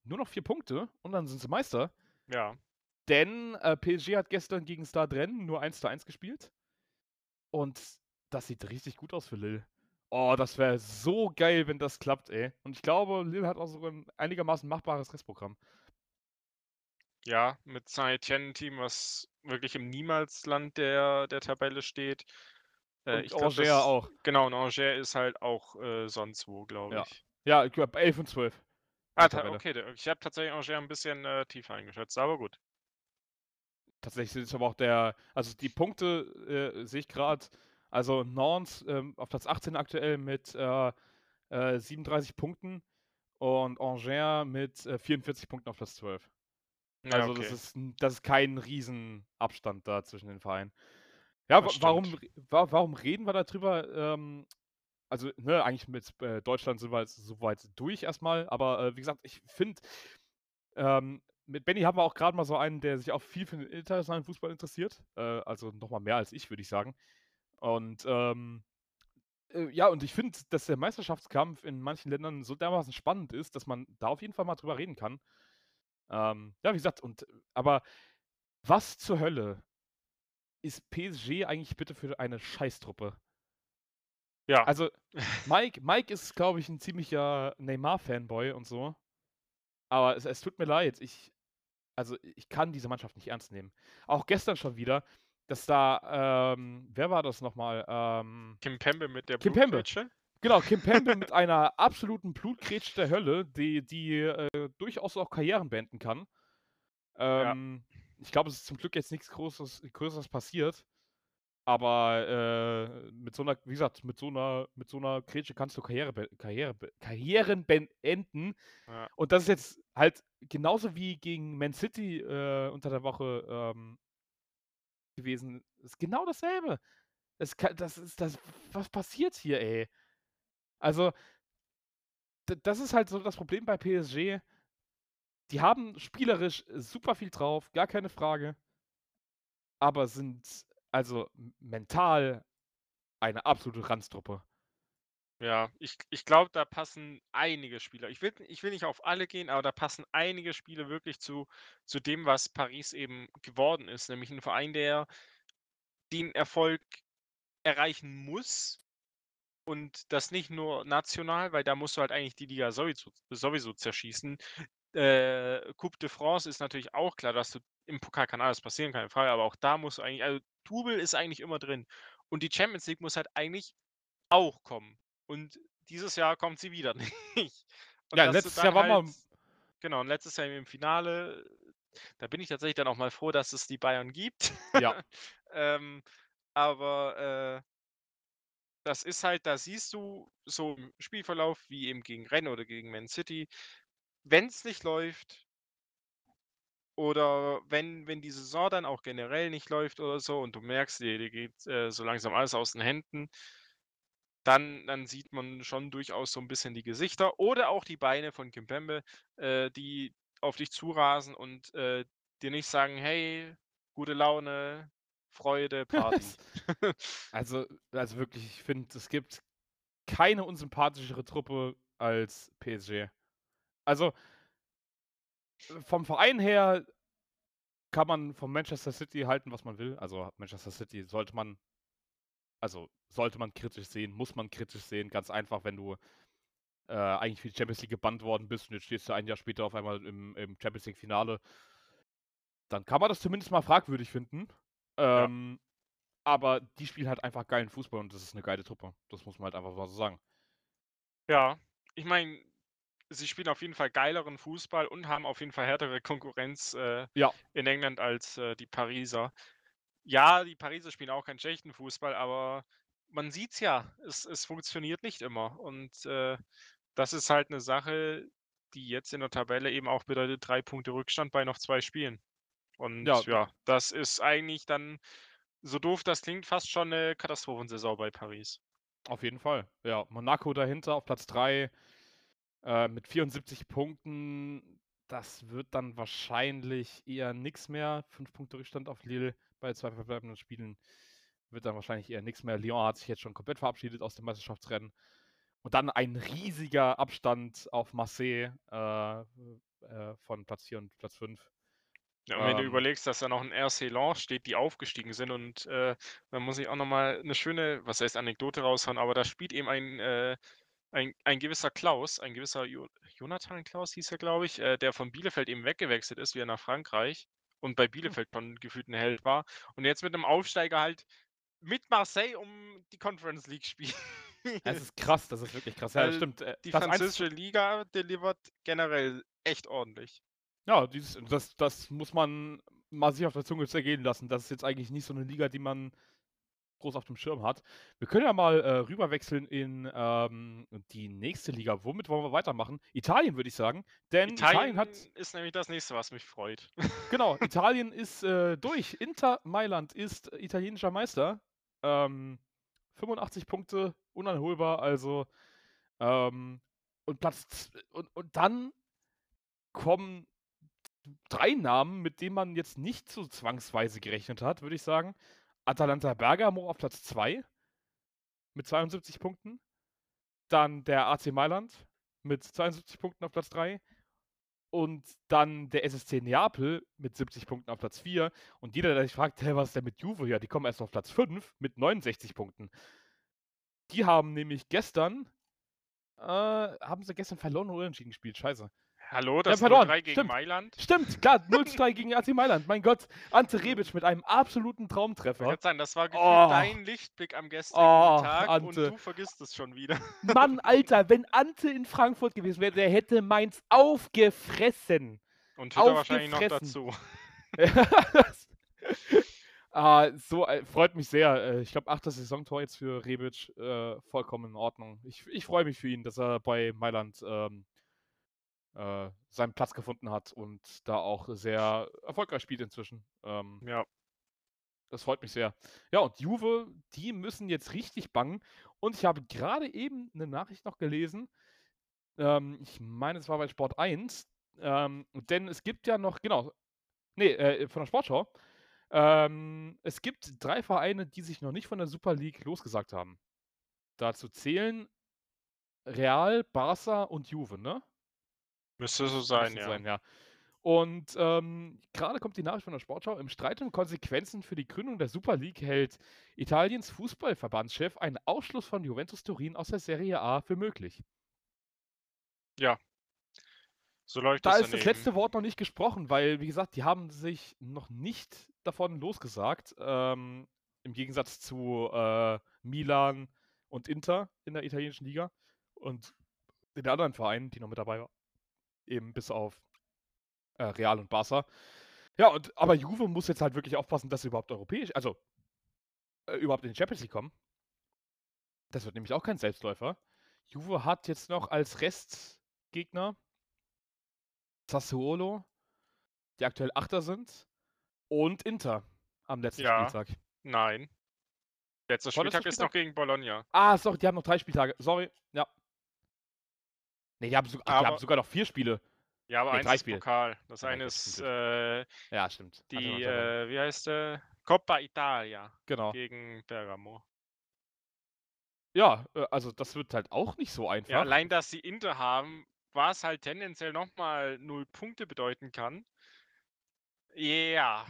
nur noch 4 Punkte und dann sind sie Meister. Ja. Denn, äh, PSG hat gestern gegen Stade Rennes nur 1:1 gespielt. Und das sieht richtig gut aus für Lille. Oh, das wäre so geil, wenn das klappt, ey. Und ich glaube, Lille hat auch sogar 'n einigermaßen machbares Restprogramm. Ja, mit Saint-Étienne-Team, was wirklich im Niemalsland der der Tabelle steht. Äh, ich Angers das auch. genau, und Angers ist halt auch, äh, sonst wo, glaube Ja. ich. Ja, ich glaube 11 und 12 in Ah, okay, ich habe tatsächlich Angers 'n bisschen, äh, tiefer eingeschätzt, aber gut. Tatsächlich sind es aber auch der also, die Punkte, äh, sehe ich grad also, Nantes, ähm, auf Platz 18 aktuell mit, äh, äh, 37 Punkten und Angers mit, äh, 44 Punkten auf Platz 12. Also, das okay. ist 'n das ist kein Riesenabstand da zwischen den Vereinen. Ja, Das wa warum warum reden wir da drüber? Ähm, also, ne, eigentlich mit, äh, Deutschland sind wir jetzt so weit durch erst mal, aber, äh, wie gesagt, ich finde, ähm, mit Benny haben wir auch grad mal so einen, der sich auch viel für den internationalen Fußball interessiert, äh, also, noch mal mehr als ich, würde ich sagen. Und, ähm, äh, ja, und ich finde, dass der Meisterschaftskampf in manchen Ländern so dermaßen spannend ist, dass man da auf jeden Fall mal drüber reden kann. Ähm, ja, wie gesagt, und aber was zur Hölle ist PSG eigentlich bitte für eine Scheißtruppe? Ja. Also, Mike Mike ist, glaube ich, 'n ziemlicher Neymar-Fanboy und so. Aber es es tut mir leid, ich also, ich kann diese Mannschaft nicht ernst nehmen. Auch gestern schon wieder, dass da, ähm wer war das noch mal? Ähm Kimpembe mit der Kimpembe. Blutgrätsche? Genau, Kimpembe mit einer absoluten Blutgrätsche der Hölle, die die, äh, durchaus auch Karrieren beenden kann. Ja. Ähm, ich glaube, es ist zum Glück jetzt nix Großes Größeres passiert. Aber, äh, mit so 'ner wie gesagt, mit so 'ner mit so 'ner Grätsche kannst du Karriere Karriere Karrieren beenden. Ja. Und das ist jetzt halt genauso wie gegen Man City, äh, unter der Woche, ähm gewesen ist genau dasselbe. Es ka das ist das was passiert hier, ey? Also das ist halt so das Problem bei PSG. Die haben spielerisch super viel drauf, gar keine Frage. Aber sind also mental eine absolute Ranztruppe. Ja, ich ich glaube, da passen einige Spieler. Ich will ich will nicht auf alle gehen, aber da passen einige Spieler wirklich zu zu dem, was Paris eben geworden ist, nämlich 'n Verein, der den Erfolg erreichen muss und das nicht nur national, weil da musst du halt eigentlich die Liga sowieso sowieso zerschießen. Äh, Coupe de France ist natürlich auch klar, dass du im Pokal kann alles passieren, keine Frage, aber auch da musst du eigentlich also, Double ist eigentlich immer drin. Und die Champions League muss halt eigentlich auch kommen. Und dieses Jahr kommt sie wieder nicht. Und Ja, letztes Jahr dann war halt man genau, und letztes Jahr im Finale, da bin ich tatsächlich dann auch mal froh, dass es die Bayern gibt. Ja. Ähm, aber, äh das ist halt da siehst du so im Spielverlauf wie eben gegen Rennes oder gegen Man City, wenn's nicht läuft oder wenn wenn die Saison dann auch generell nicht läuft oder so und du merkst, dir dir geht, äh, so langsam alles aus den Händen dann dann sieht man schon durchaus so 'n bisschen die Gesichter oder auch die Beine von Kimpembe, äh, die auf dich zurasen und, äh, dir nicht sagen: „Hey, gute Laune, Freude, Party.“ Also also wirklich, ich finde, es gibt keine unsympathischere Truppe als PSG. Also äh, vom Verein her kann man von Manchester City halten, was man will. Also, Manchester City sollte man also, sollte man kritisch sehen, muss man kritisch sehen. Ganz einfach, wenn du, äh, eigentlich für die Champions League gebannt worden bist und jetzt stehst du ein Jahr später auf einmal im im Champions League Finale dann kann man das zumindest mal fragwürdig finden. Ja. Ähm, aber die spielen halt einfach geilen Fußball und das ist 'ne geile Truppe. Das muss man halt einfach mal so sagen. Ja, ich meine, sie spielen auf jeden Fall geileren Fußball und haben auf jeden Fall härtere Konkurrenz, äh, Ja. in England als, äh, die Pariser. Ja, die Pariser spielen auch keinen schlechten Fußball, aber man sieht's ja, es es funktioniert nicht immer und, äh, das ist halt 'ne Sache, die jetzt in der Tabelle eben auch bedeutet 3 Punkte Rückstand bei noch 2 Spielen. Ja, Und d ja, das ist eigentlich dann, so doof das klingt, fast schon 'ne Katastrophensaison bei Paris. Auf jeden Fall. Ja, Monaco dahinter auf Platz 3, äh, mit 74 Punkten. Das wird dann wahrscheinlich eher nix mehr. 5 Punkte Rückstand auf Lille bei 2 verbleibenden Spielen wird dann wahrscheinlich eher nix mehr. Lyon hat sich jetzt schon komplett verabschiedet aus dem Meisterschaftsrennen. Und dann ein riesiger Abstand auf Marseille, äh, äh, von Platz 4 und Platz 5. Ja, und wenn du Ähm überlegst, dass da noch 'n RC Lens steht, die aufgestiegen sind und, äh, da muss ich auch noch mal 'ne schöne, was heißt Anekdote raushauen, aber da spielt eben ein, äh ein ein gewisser Klaus, ein gewisser Jo Jonathan Klaus hieß er, glaube ich, äh, der von Bielefeld eben weggewechselt ist wieder nach Frankreich und bei Hm. Bielefeld schon gefühlt 'n Held war und jetzt mit 'nem Aufsteiger halt mit Marseille um die Conference League spielt. Es ist krass, das ist wirklich krass. Ja, das stimmt. Äh, die 1 französische Liga delivert generell echt ordentlich. Ja, dieses das das muss man mal sich auf der Zunge zergehen lassen. Das ist jetzt eigentlich nicht so 'ne Liga, die man groß auf dem Schirm hat. Wir können ja mal, äh, rüberwechseln in, ähm, die nächste Liga. Womit wollen wir weitermachen? Italien, würde ich sagen, denn Italien Italien hat ist nämlich das Nächste, was mich freut. Genau, Italien ist, äh, durch. Inter Mailand ist italienischer Meister. Ähm, 85 Punkte, uneinholbar, also, ähm, und Platz und und dann kommen 3 Namen, mit denen man jetzt nicht so zwangsweise gerechnet hat, würde ich sagen. Atalanta Bergamo auf Platz 2 mit 72 Punkten. Dann der AC Mailand mit 72 Punkten auf Platz 3 und dann der SSC Neapel mit 70 Punkten auf Platz 4. Und jeder, der sich fragt: „Hä, was ist denn mit Juve?“ Ja, die kommen erst auf Platz 5 mit 69 Punkten. Die haben nämlich gestern äh, haben sie gestern verloren oder unentschieden gespielt? Scheiße. Hallo, das verloren. 0:3 gegen Stimmt. Mailand? Stimmt, klar, 0:2 gegen AC Mailand. Mein Gott, Ante Rebic mit einem absoluten Traumtreffer. grad sagen, das war Oh. dein Lichtblick am gestrigen Oh, Tag und Ante. du vergisst es schon wieder. Mann, Alter, wenn Ante in Frankfurt gewesen wäre, der hätte Mainz aufgefressen. Und Hütter wahrscheinlich noch dazu. Ah, so, äh, freut mich sehr. Äh, ich glaube, 8. Saisontor jetzt für Rebic, äh, vollkommen in Ordnung. Ich ich freue mich für ihn, dass er bei Mailand, ähm, äh, seinen Platz gefunden hat und da auch sehr erfolgreich spielt inzwischen. Ähm Ja. das freut mich sehr. Ja, und Juve, die müssen jetzt richtig bangen. Und ich habe gerade eben 'ne Nachricht noch gelesen. Ähm, ich meine, es war bei Sport 1, ähm, denn es gibt ja noch genau, ne, äh, von der Sportschau. Ähm, es gibt 3 Vereine, die sich noch nicht von der Super League losgesagt haben. Dazu zählen Real, Barca und Juve, ne? Müsste so sein, Müsste ja. sein, ja. Und, ähm, grade kommt die Nachricht von der Sportschau: „Im Streit um Konsequenzen für die Gründung der Super League hält Italiens Fußballverbandschef einen Ausschluss von Juventus Turin aus der Serie A für möglich.“ Ja. So läuft Da das ist das letzte Wort noch nicht gesprochen, weil, wie gesagt, die haben sich noch nicht davon losgesagt, ähm, im Gegensatz zu, äh, Milan und Inter in der italienischen Liga und den anderen Vereinen, die noch mit dabei war, eben bis auf, äh, Real und Barca. Ja, und aber Juve muss jetzt halt wirklich aufpassen, dass sie überhaupt europäisch also äh, überhaupt in die Champions League kommen. Das wird nämlich auch kein Selbstläufer. Juve hat jetzt noch als Restgegner Sassuolo, die aktuell Achter sind, und Inter am letzten Ja. Spieltag. Nein. Letzter Vorletzter Spieltag ist noch gegen Bologna. Ah, sorry, die haben noch drei Spieltage. Sorry, ja. Ne, die haben, so, die haben Aber- sogar noch vier Spiele. Ja, aber Nee, eins ist Spiele. Pokal. Das Ja, eine ist äh, Ja, stimmt. Die, äh, wie heißt der? Coppa Italia genau. gegen Bergamo. Ja, äh, also das wird halt auch nicht so einfach. Ja, allein, dass sie Inter haben, was halt tendenziell nochmal null Punkte bedeuten kann. Ja,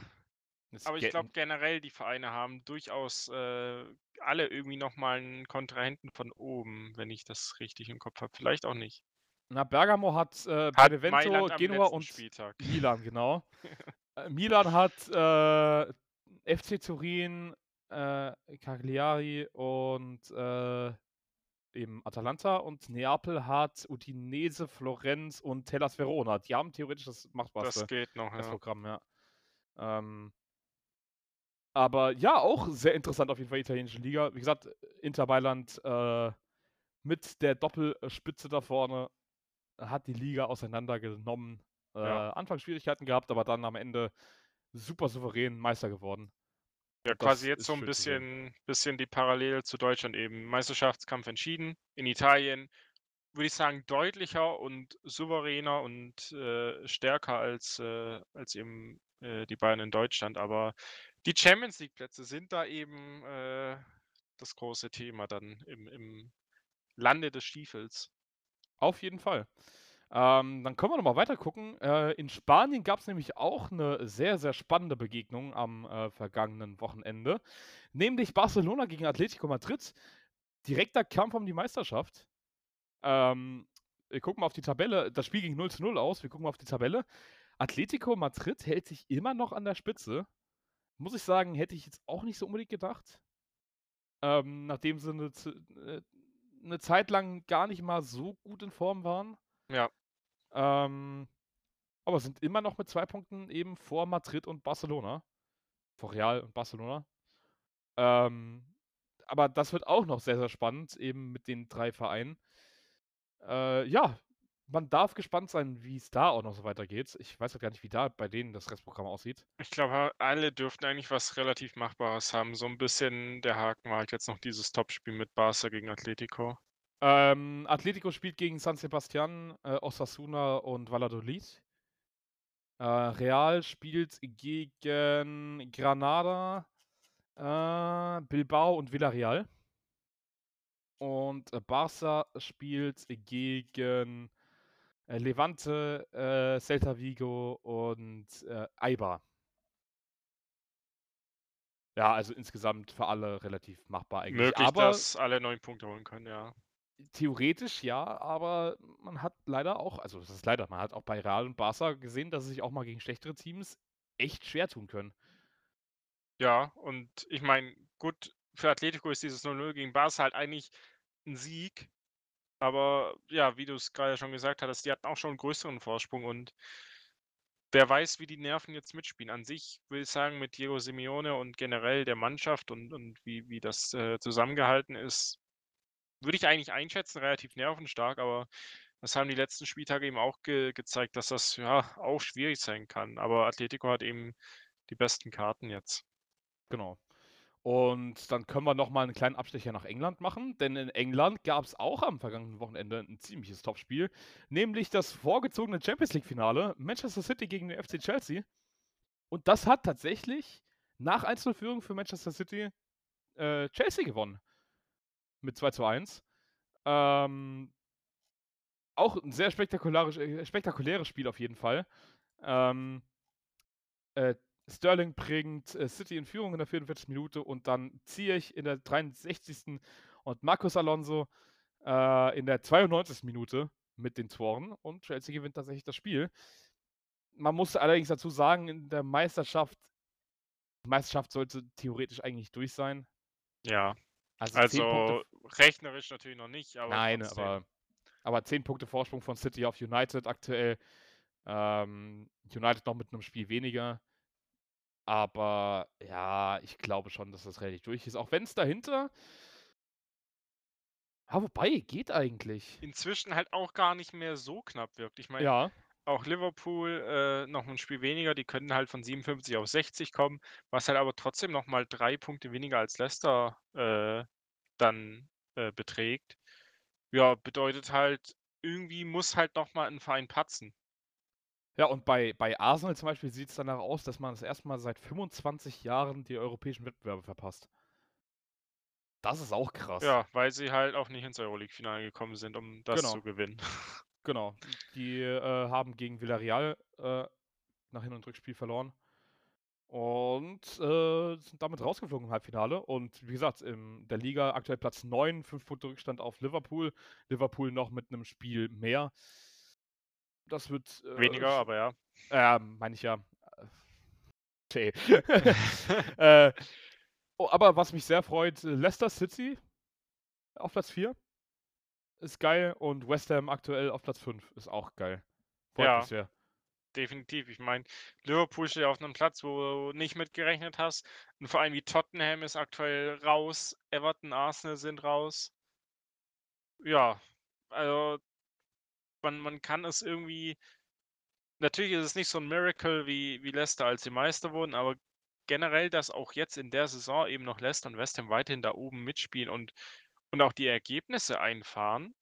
Es aber ich glaube generell, die Vereine haben durchaus äh, alle irgendwie nochmal einen Kontrahenten von oben, wenn ich das richtig im Kopf habe. Vielleicht auch nicht. Na, Bergamo hat äh, Hat Benevento, Genua und Spieltag. Milan, genau. äh, Milan hat äh, FC Turin, äh, Cagliari und äh, eben Atalanta und Neapel hat Udinese, Florenz und Hellas Verona. Die haben theoretisch das machbarste Das geht noch, das ja. Programm, ja. Ähm, aber ja, auch sehr interessant auf jeden Fall, italienische Liga. Wie gesagt, Inter Mailand äh, mit der Doppelspitze da vorne hat die Liga auseinandergenommen. Äh, Ja. Anfangs Schwierigkeiten gehabt, aber dann am Ende super souverän Meister geworden. Ja, Und quasi jetzt so ein bisschen, bisschen die Parallele zu Deutschland eben. Meisterschaftskampf entschieden. In Italien würde ich sagen deutlicher und souveräner und äh, stärker als, äh, als eben äh, die Bayern in Deutschland. Aber die Champions League Plätze sind da eben äh, das große Thema dann im, im Lande des Stiefels. Auf jeden Fall. Ähm, dann können wir nochmal weiter gucken. Äh, in Spanien gab es nämlich auch eine sehr, sehr spannende Begegnung am äh, vergangenen Wochenende. Nämlich Barcelona gegen Atletico Madrid. Direkter Kampf um die Meisterschaft. Ähm, wir gucken mal auf die Tabelle. Das Spiel ging 0 zu 0 aus. Wir gucken mal auf die Tabelle. Atletico Madrid hält sich immer noch an der Spitze. Muss ich sagen, hätte ich jetzt auch nicht so unbedingt gedacht. Ähm, nachdem sie eine, eine Zeit lang gar nicht mal so gut in Form waren. Ja. Ähm, aber sind immer noch mit zwei Punkten eben vor Madrid und Barcelona. Vor Real und Barcelona. Ähm, aber das wird auch noch sehr, sehr spannend, eben mit den drei Vereinen. Äh, ja, man darf gespannt sein, wie es da auch noch so weitergeht. Ich weiß ja gar nicht, wie da bei denen das Restprogramm aussieht. Ich glaube, alle dürften eigentlich was relativ Machbares haben. So ein bisschen der Haken war halt jetzt noch dieses Topspiel mit Barca gegen Atletico. Ähm, Atletico spielt gegen San Sebastian, äh, Osasuna und Valladolid. Äh, Real spielt gegen Granada, äh, Bilbao und Villarreal. Und äh, Barca spielt gegen äh, Levante, äh, Celta Vigo und äh, Eibar. Ja, also insgesamt für alle relativ machbar eigentlich. Möglich, Aber dass alle neun Punkte holen können, ja. Theoretisch ja, aber man hat leider auch, also das ist leider, man hat auch bei Real und Barca gesehen, dass sie sich auch mal gegen schlechtere Teams echt schwer tun können. Ja, und ich meine, gut, für Atletico ist dieses 0-0 gegen Barca halt eigentlich ein Sieg. Aber ja, wie du es gerade schon gesagt hattest, die hatten auch schon einen größeren Vorsprung und wer weiß, wie die Nerven jetzt mitspielen. An sich würde ich sagen, mit Diego Simeone und generell der Mannschaft und, und wie, wie das äh, zusammengehalten ist, würde ich eigentlich einschätzen, relativ nervenstark, aber das haben die letzten Spieltage eben auch ge gezeigt, dass das ja auch schwierig sein kann. Aber Atletico hat eben die besten Karten jetzt. Genau. Und dann können wir nochmal einen kleinen Abstecher nach England machen, denn in England gab es auch am vergangenen Wochenende ein ziemliches Topspiel, nämlich das vorgezogene Champions League-Finale Manchester City gegen den FC Chelsea. Und das hat tatsächlich nach Einzelführung für Manchester City äh, Chelsea gewonnen. Mit 2 zu 1. Ähm, auch ein sehr spektakuläres, äh, spektakuläres Spiel auf jeden Fall. Ähm, äh, Sterling bringt äh, City in Führung in der 44. Minute und dann Ziyech in der 63. und Marcos Alonso äh, in der 92. Minute mit den Toren und Chelsea gewinnt tatsächlich das Spiel. Man muss allerdings dazu sagen, in der Meisterschaft, die Meisterschaft sollte theoretisch eigentlich durch sein. Ja, Also, also rechnerisch natürlich noch nicht, aber Nein, trotzdem. aber, aber 10 Punkte Vorsprung von City auf United aktuell. Ähm, United noch mit einem Spiel weniger. Aber ja, ich glaube schon, dass das relativ durch ist. Auch wenn es dahinter. Ja, wobei, geht eigentlich. inzwischen halt auch gar nicht mehr so knapp wirkt. Ich meine, Ja, auch Liverpool, äh, noch ein Spiel weniger, die könnten halt von 57 auf 60 kommen, was halt aber trotzdem noch mal 3 Punkte weniger als Leicester, äh, dann, äh, beträgt. Ja, bedeutet halt, irgendwie muss halt noch mal 'n Verein patzen. Ja, und bei bei Arsenal zum Beispiel sieht's danach aus, dass man das erste Mal seit 25 Jahren die europäischen Wettbewerbe verpasst. Das ist auch krass. Ja, weil sie halt auch nicht ins Euroleague-Finale gekommen sind, um das Genau. zu gewinnen. Genau. Die, äh, haben gegen Villarreal, äh, nach Hin und Rückspiel verloren und, äh, sind damit rausgeflogen im Halbfinale. Und wie gesagt, in der Liga aktuell Platz 9, 5 Punkte Rückstand auf Liverpool. Liverpool noch mit 'nem Spiel mehr. Das wird, äh, Weniger, aber ja. ähm, meine ich ja. Äh, äh, oh, aber was mich sehr freut, Leicester City auf Platz 4 ist geil und West Ham aktuell auf Platz 5 ist auch geil. Freut Ja. mich sehr. Definitiv. Ich meine, Liverpool steht auf 'nem Platz, wo du nicht mit gerechnet hast. 'N Verein wie Tottenham ist aktuell raus, Everton, Arsenal sind raus. Ja, also man man kann es irgendwie natürlich ist es nicht so 'n Miracle wie wie Leicester, als sie Meister wurden, aber generell, dass auch jetzt in der Saison eben noch Leicester und West Ham weiterhin da oben mitspielen und und auch die Ergebnisse einfahren.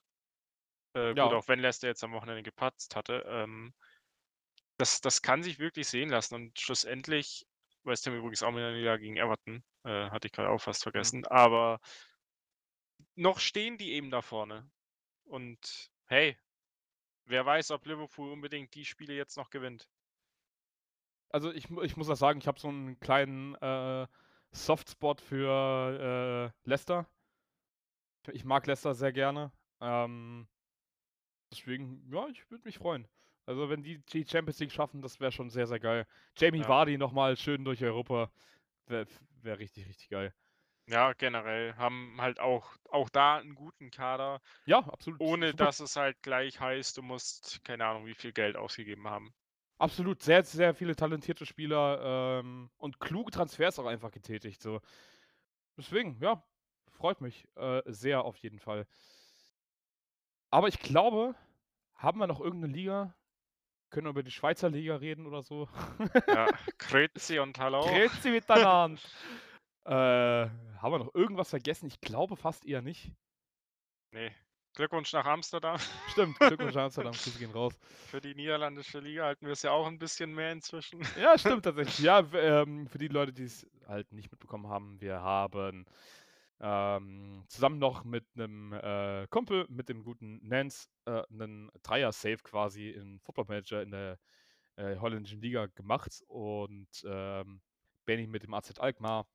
Äh, gut, Ja. auch wenn Leicester jetzt am Wochenende gepatzt hatte, ähm das das kann sich wirklich sehen lassen und schlussendlich West Ham übrigens auch mit 'ner Niederlage gegen Everton, äh, hatte ich grad auch fast Mhm. vergessen, aber noch stehen die eben da vorne. Und hey, wer weiß, ob Liverpool unbedingt die Spiele jetzt noch gewinnt. Also, ich ich muss auch sagen, ich habe so 'n kleinen, äh, Softspot für, äh, Leicester. Ich mag Leicester sehr gerne. Ähm deswegen, ja, ich würde mich freuen. Also, wenn die die Champions League schaffen, das wäre schon sehr, sehr geil. Jamie Ja. Vardy noch mal schön durch Europa, wäre f wäre richtig, richtig geil. Ja, generell haben halt auch auch da 'n guten Kader, Ja, absolut. ohne Super dass es halt gleich heißt, du musst, keine Ahnung, wie viel Geld ausgegeben haben. Absolut, sehr, sehr viele talentierte Spieler, ähm, und kluge Transfers auch einfach getätigt, so. Deswegen, ja, freut mich, äh, sehr auf jeden Fall. Aber ich glaube haben wir noch irgend 'ne Liga? Können wir über die Schweizer Liga reden oder so? Ja, Grüezi und Hallo. Grüezi miteinander. Äh, haben wir noch irgendwas vergessen? Ich glaube fast eher nicht. Ne. Glückwunsch nach Amsterdam. Stimmt, Glückwunsch nach Amsterdam, Grüße gehen raus. Für die niederländische Liga halten wir es ja auch 'n bisschen mehr inzwischen. Ja, stimmt tatsächlich. Ja, ähm, für die Leute, die's halt nicht mitbekommen haben, wir haben, ähm, zusammen noch mit 'nem, äh, Kumpel, mit dem guten Nance, äh, 'nen Dreier-Save quasi in Football Manager in der, äh, holländischen Liga gemacht und, ähm, Benny mit dem AZ Alkmaar,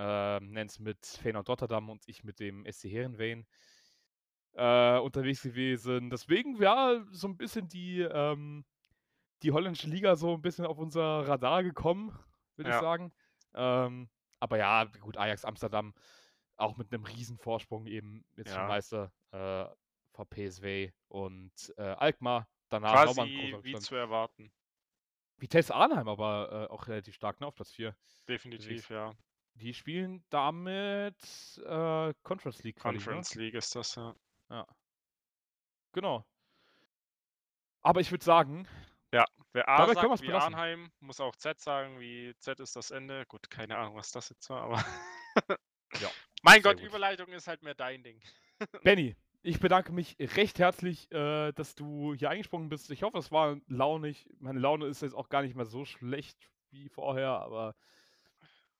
ähm, Nance mit Feyenoord Rotterdam und ich mit dem SC Heerenveen, äh, unterwegs gewesen. Deswegen, ja, so 'n bisschen die, ähm die holländische Liga so 'n bisschen auf unser Radar gekommen, würde ich Ja. sagen. Ähm, aber ja, gut, Ajax Amsterdam auch mit 'nem Riesenvorsprung eben jetzt schon Ja. Meister, äh, vor PSV und, äh, Alkmaar danach noch mal 'n Quasi großer wie zu erwarten. Vitesse Arnheim aber, äh, auch relativ stark, ne, auf Platz 4 Definitiv, ja. Die spielen damit, äh, Conference League ne? Conference League ist das, ja. Ja. Genau. Aber ich würde sagen Ja, wer A dabei sagt wie belassen. Arnheim, muss auch Z sagen, wie Z ist das Ende. Gut, keine Ahnung, was das jetzt war, aber Ja, mein Gott, gut. Überleitung ist halt mehr dein Ding. Benny, ich bedanke mich recht herzlich, äh, dass du hier eingesprungen bist. Ich hoffe, es war launig. Meine Laune ist jetzt auch gar nicht mehr so schlecht wie vorher, aber,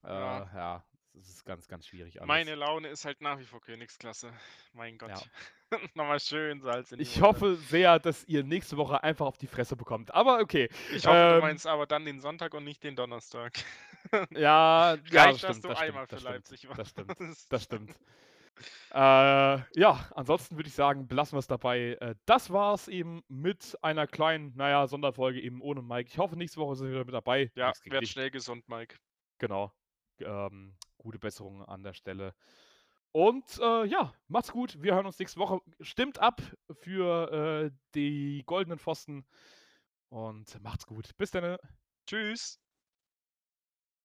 äh, Ja. ja, es ist ganz, ganz schwierig alles. Meine Laune ist halt nach wie vor Königsklasse. Mein Gott. Ja. Noch mal schön Salz in die Ich Wunde. hoffe sehr, dass ihr nächste Woche einfach auf die Fresse bekommt. Aber okay. Ich hoffe, du Ähm meinst aber dann den Sonntag und nicht den Donnerstag. Ja, ja, das Reicht, dass stimmt, du das einmal stimmt, das für Leipzig stimmt, das stimmt, warst. das stimmt. Äh, ja, ansonsten würde ich sagen, belassen wir's dabei. Äh, das war's eben mit einer kleinen, na ja, Sonderfolge eben ohne Mike. Ich hoffe, nächste Woche sind wir wieder mit dabei. Ja, werd dich. schnell gesund, Mike. Genau. Ähm, gute Besserung an der Stelle. Und, äh, ja, macht's gut. Wir hören uns nächste Woche. Stimmt ab für, äh, die goldenen Pfosten und macht's gut. Bis denne. Tschüss.